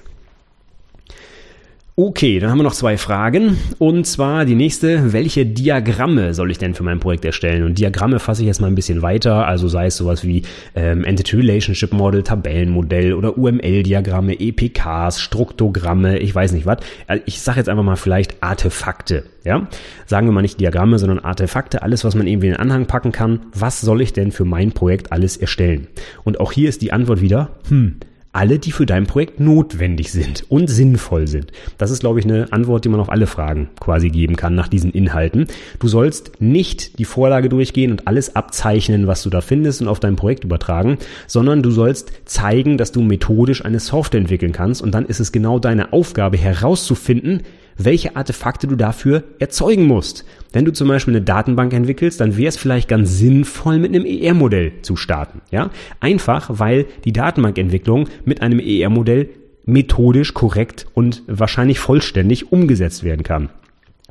[SPEAKER 1] Okay, dann haben wir noch zwei Fragen. Und zwar die nächste, welche Diagramme soll ich denn für mein Projekt erstellen? Und Diagramme fasse ich jetzt mal ein bisschen weiter, also sei es sowas wie ähm, Entity Relationship Model, Tabellenmodell oder UML-Diagramme, EPKs, Struktogramme, ich weiß nicht was. Also ich sage jetzt einfach mal vielleicht Artefakte. Ja? Sagen wir mal nicht Diagramme, sondern Artefakte, alles, was man irgendwie in den Anhang packen kann. Was soll ich denn für mein Projekt alles erstellen? Und auch hier ist die Antwort wieder, hm, alle, die für dein Projekt notwendig sind und sinnvoll sind. Das ist, glaube ich, eine Antwort, die man auf alle Fragen quasi geben kann nach diesen Inhalten. Du sollst nicht die Vorlage durchgehen und alles abzeichnen, was du da findest und auf dein Projekt übertragen, sondern du sollst zeigen, dass du methodisch eine Software entwickeln kannst und dann ist es genau deine Aufgabe herauszufinden, welche Artefakte du dafür erzeugen musst. Wenn du zum Beispiel eine Datenbank entwickelst, dann wäre es vielleicht ganz sinnvoll, mit einem ER-Modell zu starten. Ja? Einfach, weil die Datenbankentwicklung mit einem ER-Modell methodisch korrekt und wahrscheinlich vollständig umgesetzt werden kann.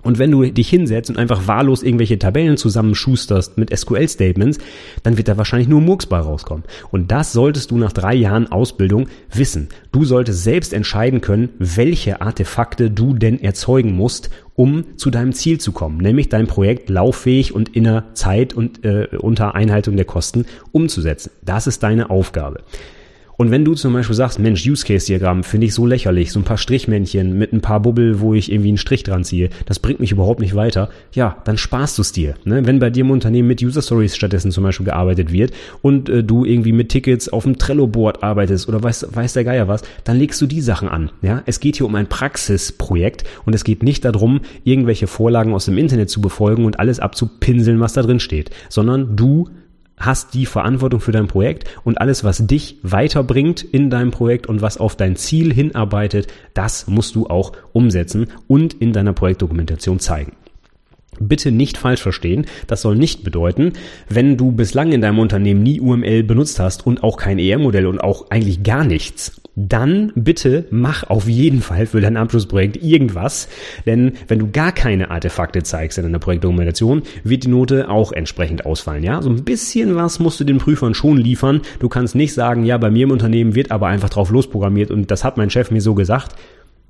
[SPEAKER 1] Und wenn du dich hinsetzt und einfach wahllos irgendwelche Tabellen zusammenschusterst mit SQL-Statements, dann wird da wahrscheinlich nur Murks bei rauskommen. Und das solltest du nach drei Jahren Ausbildung wissen. Du solltest selbst entscheiden können, welche Artefakte du denn erzeugen musst, um zu deinem Ziel zu kommen, nämlich dein Projekt lauffähig und in der Zeit und äh, unter Einhaltung der Kosten umzusetzen. Das ist deine Aufgabe. Und wenn du zum Beispiel sagst, Mensch, Use Case Diagramm finde ich so lächerlich, so ein paar Strichmännchen mit ein paar Bubbel, wo ich irgendwie einen Strich dran ziehe, das bringt mich überhaupt nicht weiter, ja, dann sparst du es dir. Ne? Wenn bei dir im Unternehmen mit User Stories stattdessen zum Beispiel gearbeitet wird und äh, du irgendwie mit Tickets auf dem Trello-Board arbeitest oder weiß, weiß der Geier was, dann legst du die Sachen an. Ja? Es geht hier um ein Praxisprojekt und es geht nicht darum, irgendwelche Vorlagen aus dem Internet zu befolgen und alles abzupinseln, was da drin steht, sondern du hast die Verantwortung für dein Projekt und alles, was dich weiterbringt in deinem Projekt und was auf dein Ziel hinarbeitet, das musst du auch umsetzen und in deiner Projektdokumentation zeigen. Bitte nicht falsch verstehen. Das soll nicht bedeuten, wenn du bislang in deinem Unternehmen nie UML benutzt hast und auch kein ER-Modell und auch eigentlich gar nichts, dann bitte mach auf jeden Fall für dein Abschlussprojekt irgendwas. Denn wenn du gar keine Artefakte zeigst in deiner Projektdokumentation, wird die Note auch entsprechend ausfallen. Ja, so ein bisschen was musst du den Prüfern schon liefern. Du kannst nicht sagen, ja, bei mir im Unternehmen wird aber einfach drauf losprogrammiert und das hat mein Chef mir so gesagt.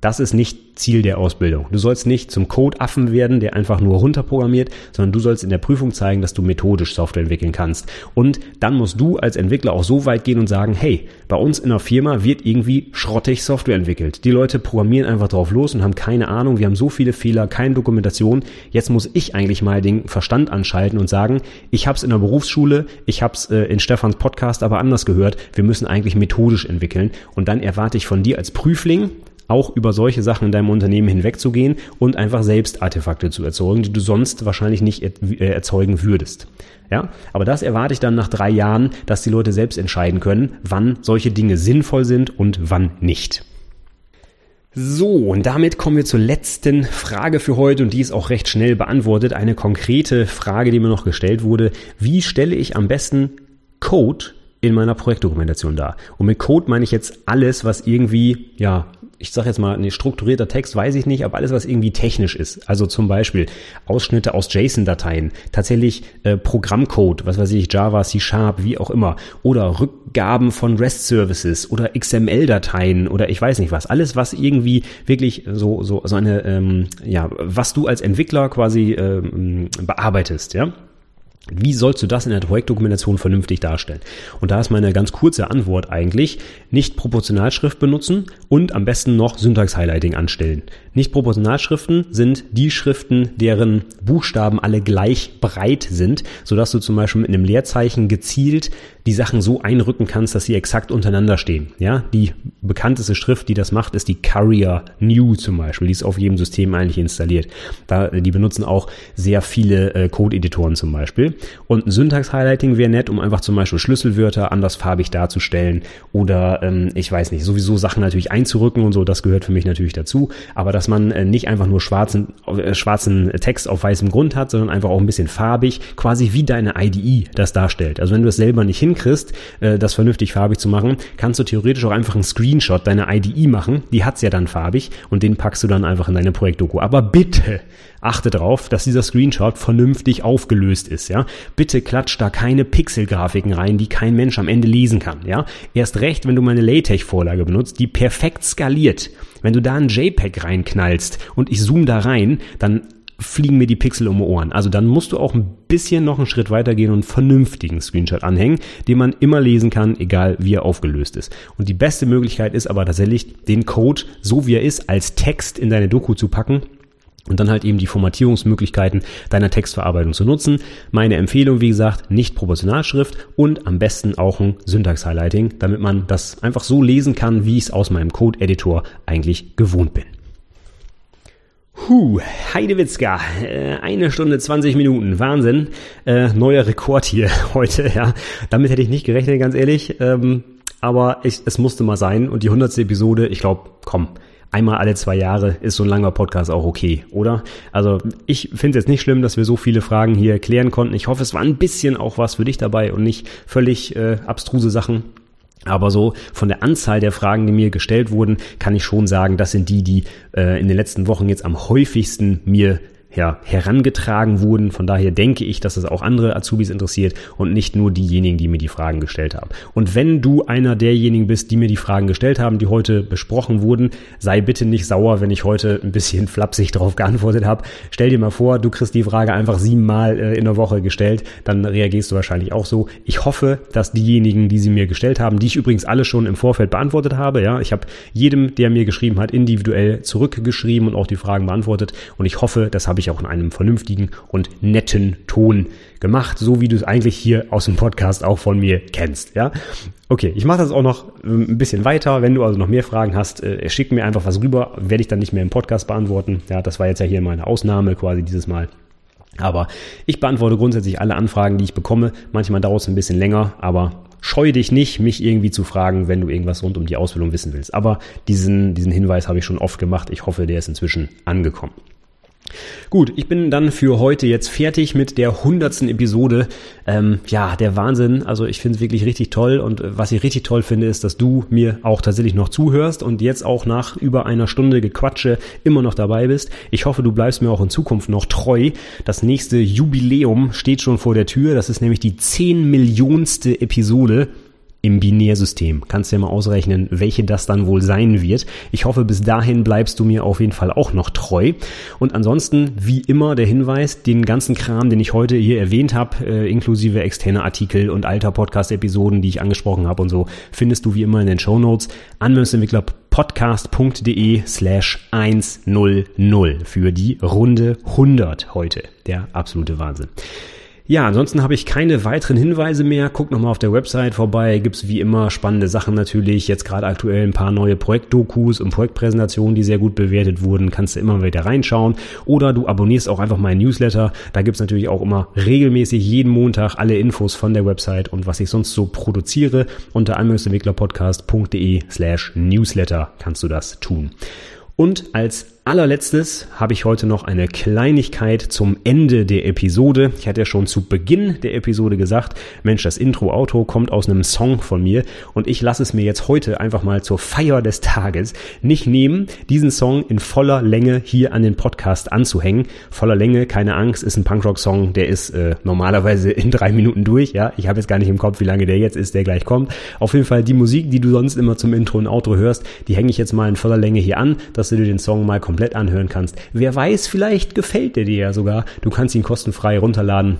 [SPEAKER 1] Das ist nicht Ziel der Ausbildung. Du sollst nicht zum Codeaffen werden, der einfach nur runterprogrammiert, sondern du sollst in der Prüfung zeigen, dass du methodisch Software entwickeln kannst. Und dann musst du als Entwickler auch so weit gehen und sagen, hey, bei uns in der Firma wird irgendwie schrottig Software entwickelt. Die Leute programmieren einfach drauf los und haben keine Ahnung, wir haben so viele Fehler, keine Dokumentation. Jetzt muss ich eigentlich mal den Verstand anschalten und sagen, ich habe es in der Berufsschule, ich habe es äh, in Stefans Podcast aber anders gehört, wir müssen eigentlich methodisch entwickeln. Und dann erwarte ich von dir als Prüfling, auch über solche Sachen in deinem Unternehmen hinwegzugehen und einfach selbst Artefakte zu erzeugen, die du sonst wahrscheinlich nicht äh, erzeugen würdest. Ja, aber das erwarte ich dann nach drei Jahren, dass die Leute selbst entscheiden können, wann solche Dinge sinnvoll sind und wann nicht. So, und damit kommen wir zur letzten Frage für heute und die ist auch recht schnell beantwortet. Eine konkrete Frage, die mir noch gestellt wurde. Wie stelle ich am besten Code in meiner Projektdokumentation dar? Und mit Code meine ich jetzt alles, was irgendwie, ja, ich sage jetzt mal, ein strukturierter Text weiß ich nicht, aber alles, was irgendwie technisch ist, also zum Beispiel Ausschnitte aus JSON-Dateien, tatsächlich äh, Programmcode, was weiß ich, Java, C Sharp, wie auch immer, oder Rückgaben von REST-Services oder XML-Dateien oder ich weiß nicht was, alles, was irgendwie wirklich so so so eine ähm, ja, was du als Entwickler quasi ähm, bearbeitest, ja Wie sollst du das in der Projektdokumentation vernünftig darstellen? Und da ist meine ganz kurze Antwort eigentlich, nicht Proportionalschrift benutzen und am besten noch Syntax-Highlighting anstellen. Nicht Proportionalschriften sind die Schriften, deren Buchstaben alle gleich breit sind, sodass du zum Beispiel mit einem Leerzeichen gezielt die Sachen so einrücken kannst, dass sie exakt untereinander stehen. Ja, die bekannteste Schrift, die das macht, ist die Carrier New zum Beispiel. Die ist auf jedem System eigentlich installiert. Da, die benutzen auch sehr viele äh, Code-Editoren zum Beispiel. Und ein Syntax-Highlighting wäre nett, um einfach zum Beispiel Schlüsselwörter andersfarbig darzustellen oder ähm, ich weiß nicht, sowieso Sachen natürlich einzurücken und so. Das gehört für mich natürlich dazu. Aber dass man äh, nicht einfach nur schwarzen, äh, schwarzen Text auf weißem Grund hat, sondern einfach auch ein bisschen farbig, quasi wie deine IDE das darstellt. Also wenn du es selber nicht hin hinkriegst, äh, das vernünftig farbig zu machen, kannst du theoretisch auch einfach einen Screenshot deiner IDE machen. Die hat's ja dann farbig und den packst du dann einfach in deine Projektdoku. Aber bitte achte darauf, dass dieser Screenshot vernünftig aufgelöst ist, ja. Bitte klatsch da keine Pixelgrafiken rein, die kein Mensch am Ende lesen kann, ja. Erst recht, wenn du meine LaTeX-Vorlage benutzt, die perfekt skaliert. Wenn du da ein JPEG reinknallst und ich zoome da rein, dann fliegen mir die Pixel um die Ohren. Also dann musst du auch ein bisschen noch einen Schritt weitergehen und einen vernünftigen Screenshot anhängen, den man immer lesen kann, egal wie er aufgelöst ist. Und die beste Möglichkeit ist aber tatsächlich, den Code, so wie er ist, als Text in deine Doku zu packen und dann halt eben die Formatierungsmöglichkeiten deiner Textverarbeitung zu nutzen. Meine Empfehlung, wie gesagt, nicht Proportionalschrift und am besten auch ein Syntax-Highlighting, damit man das einfach so lesen kann, wie ich es aus meinem Code-Editor eigentlich gewohnt bin. Huh, Heidewitzka, äh, eine Stunde 20 Minuten, Wahnsinn. Äh, neuer Rekord hier heute, ja. Damit hätte ich nicht gerechnet, ganz ehrlich. Ähm, aber ich, es musste mal sein. Und die hundertste Episode, ich glaube, komm, einmal alle zwei Jahre ist so ein langer Podcast auch okay, oder? Also ich finde es jetzt nicht schlimm, dass wir so viele Fragen hier klären konnten. Ich hoffe, es war ein bisschen auch was für dich dabei und nicht völlig äh, abstruse Sachen. Aber so von der Anzahl der Fragen, die mir gestellt wurden, kann ich schon sagen, das sind die, die äh, in den letzten Wochen jetzt am häufigsten mir ja, herangetragen wurden. Von daher denke ich, dass es auch andere Azubis interessiert und nicht nur diejenigen, die mir die Fragen gestellt haben. Und wenn du einer derjenigen bist, die mir die Fragen gestellt haben, die heute besprochen wurden, sei bitte nicht sauer, wenn ich heute ein bisschen flapsig darauf geantwortet habe. Stell dir mal vor, du kriegst die Frage einfach siebenmal äh, in der Woche gestellt, dann reagierst du wahrscheinlich auch so. Ich hoffe, dass diejenigen, die sie mir gestellt haben, die ich übrigens alle schon im Vorfeld beantwortet habe, ja, ich habe jedem, der mir geschrieben hat, individuell zurückgeschrieben und auch die Fragen beantwortet und ich hoffe, das habe ich ich auch in einem vernünftigen und netten Ton gemacht, so wie du es eigentlich hier aus dem Podcast auch von mir kennst, ja. Okay, ich mache das auch noch ähm, ein bisschen weiter. Wenn du also noch mehr Fragen hast, äh, schick mir einfach was rüber, werde ich dann nicht mehr im Podcast beantworten. Ja, das war jetzt ja hier meine Ausnahme quasi dieses Mal. Aber ich beantworte grundsätzlich alle Anfragen, die ich bekomme. Manchmal dauert es ein bisschen länger, aber scheu dich nicht, mich irgendwie zu fragen, wenn du irgendwas rund um die Ausbildung wissen willst. Aber diesen, diesen Hinweis habe ich schon oft gemacht. Ich hoffe, der ist inzwischen angekommen. Gut, ich bin dann für heute jetzt fertig mit der hundertsten Episode. Ähm, ja, der Wahnsinn. Also ich finde es wirklich richtig toll und äh, was ich richtig toll finde, ist, dass du mir auch tatsächlich noch zuhörst und jetzt auch nach über einer Stunde Gequatsche immer noch dabei bist. Ich hoffe, du bleibst mir auch in Zukunft noch treu. Das nächste Jubiläum steht schon vor der Tür. Das ist nämlich die 10 Millionste Episode im Binärsystem. Kannst du ja mal ausrechnen, welche das dann wohl sein wird. Ich hoffe, bis dahin bleibst du mir auf jeden Fall auch noch treu. Und ansonsten, wie immer, der Hinweis, den ganzen Kram, den ich heute hier erwähnt habe, äh, inklusive externe Artikel und alter Podcast-Episoden, die ich angesprochen habe und so, findest du wie immer in den Show Notes. Anwendungsentwickler podcast.de slash 100 für die Runde 100 heute. Der absolute Wahnsinn. Ja, ansonsten habe ich keine weiteren Hinweise mehr. Guck nochmal auf der Website vorbei. Gibt's wie immer spannende Sachen natürlich. Jetzt gerade aktuell ein paar neue Projektdokus und Projektpräsentationen, die sehr gut bewertet wurden. Kannst du immer wieder reinschauen. Oder du abonnierst auch einfach meinen Newsletter. Da gibt's natürlich auch immer regelmäßig jeden Montag alle Infos von der Website und was ich sonst so produziere. Unter anwendungsentwicklerpodcast.de slash Newsletter kannst du das tun. Und als allerletztes habe ich heute noch eine Kleinigkeit zum Ende der Episode. Ich hatte ja schon zu Beginn der Episode gesagt, Mensch, das Intro-Auto kommt aus einem Song von mir und ich lasse es mir jetzt heute einfach mal zur Feier des Tages nicht nehmen, diesen Song in voller Länge hier an den Podcast anzuhängen. Voller Länge, keine Angst, ist ein Punkrock-Song, der ist äh, normalerweise in drei Minuten durch. Ja, ich habe jetzt gar nicht im Kopf, wie lange der jetzt ist, der gleich kommt. Auf jeden Fall die Musik, die du sonst immer zum Intro und Outro hörst, die hänge ich jetzt mal in voller Länge hier an, dass du dir den Song mal komplett komplett anhören kannst. Wer weiß, vielleicht gefällt der dir ja sogar. Du kannst ihn kostenfrei runterladen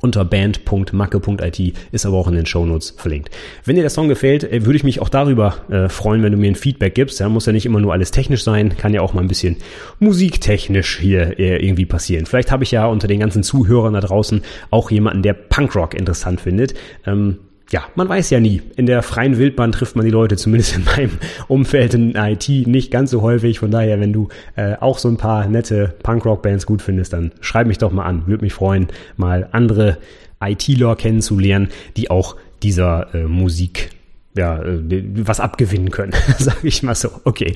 [SPEAKER 2] unter band.macke.it ist aber auch in den Shownotes verlinkt. Wenn dir der Song gefällt, äh, würde ich mich auch darüber äh, freuen, wenn du mir ein Feedback gibst. Ja, muss ja nicht immer nur alles technisch sein, kann ja auch mal ein bisschen musiktechnisch hier äh, irgendwie passieren. Vielleicht habe ich ja unter den ganzen Zuhörern da draußen auch jemanden, der Punkrock interessant findet. Ähm, ja, man weiß ja nie. In der freien Wildbahn trifft man die Leute, zumindest in meinem Umfeld in IT, nicht ganz so häufig. Von daher, wenn du äh, auch so ein paar nette Punkrock-Bands gut findest, dann schreib mich doch mal an. Würde mich freuen, mal andere ITler kennenzulernen, die auch dieser äh, Musik ja, äh, was abgewinnen können, sage ich mal so. Okay.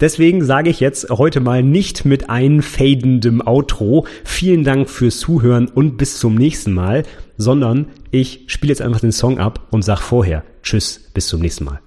[SPEAKER 2] Deswegen sage ich jetzt heute mal nicht mit einfadendem Outro. Vielen Dank fürs Zuhören und bis zum nächsten Mal sondern ich spiele jetzt einfach den Song ab und sag vorher Tschüss, bis zum nächsten Mal.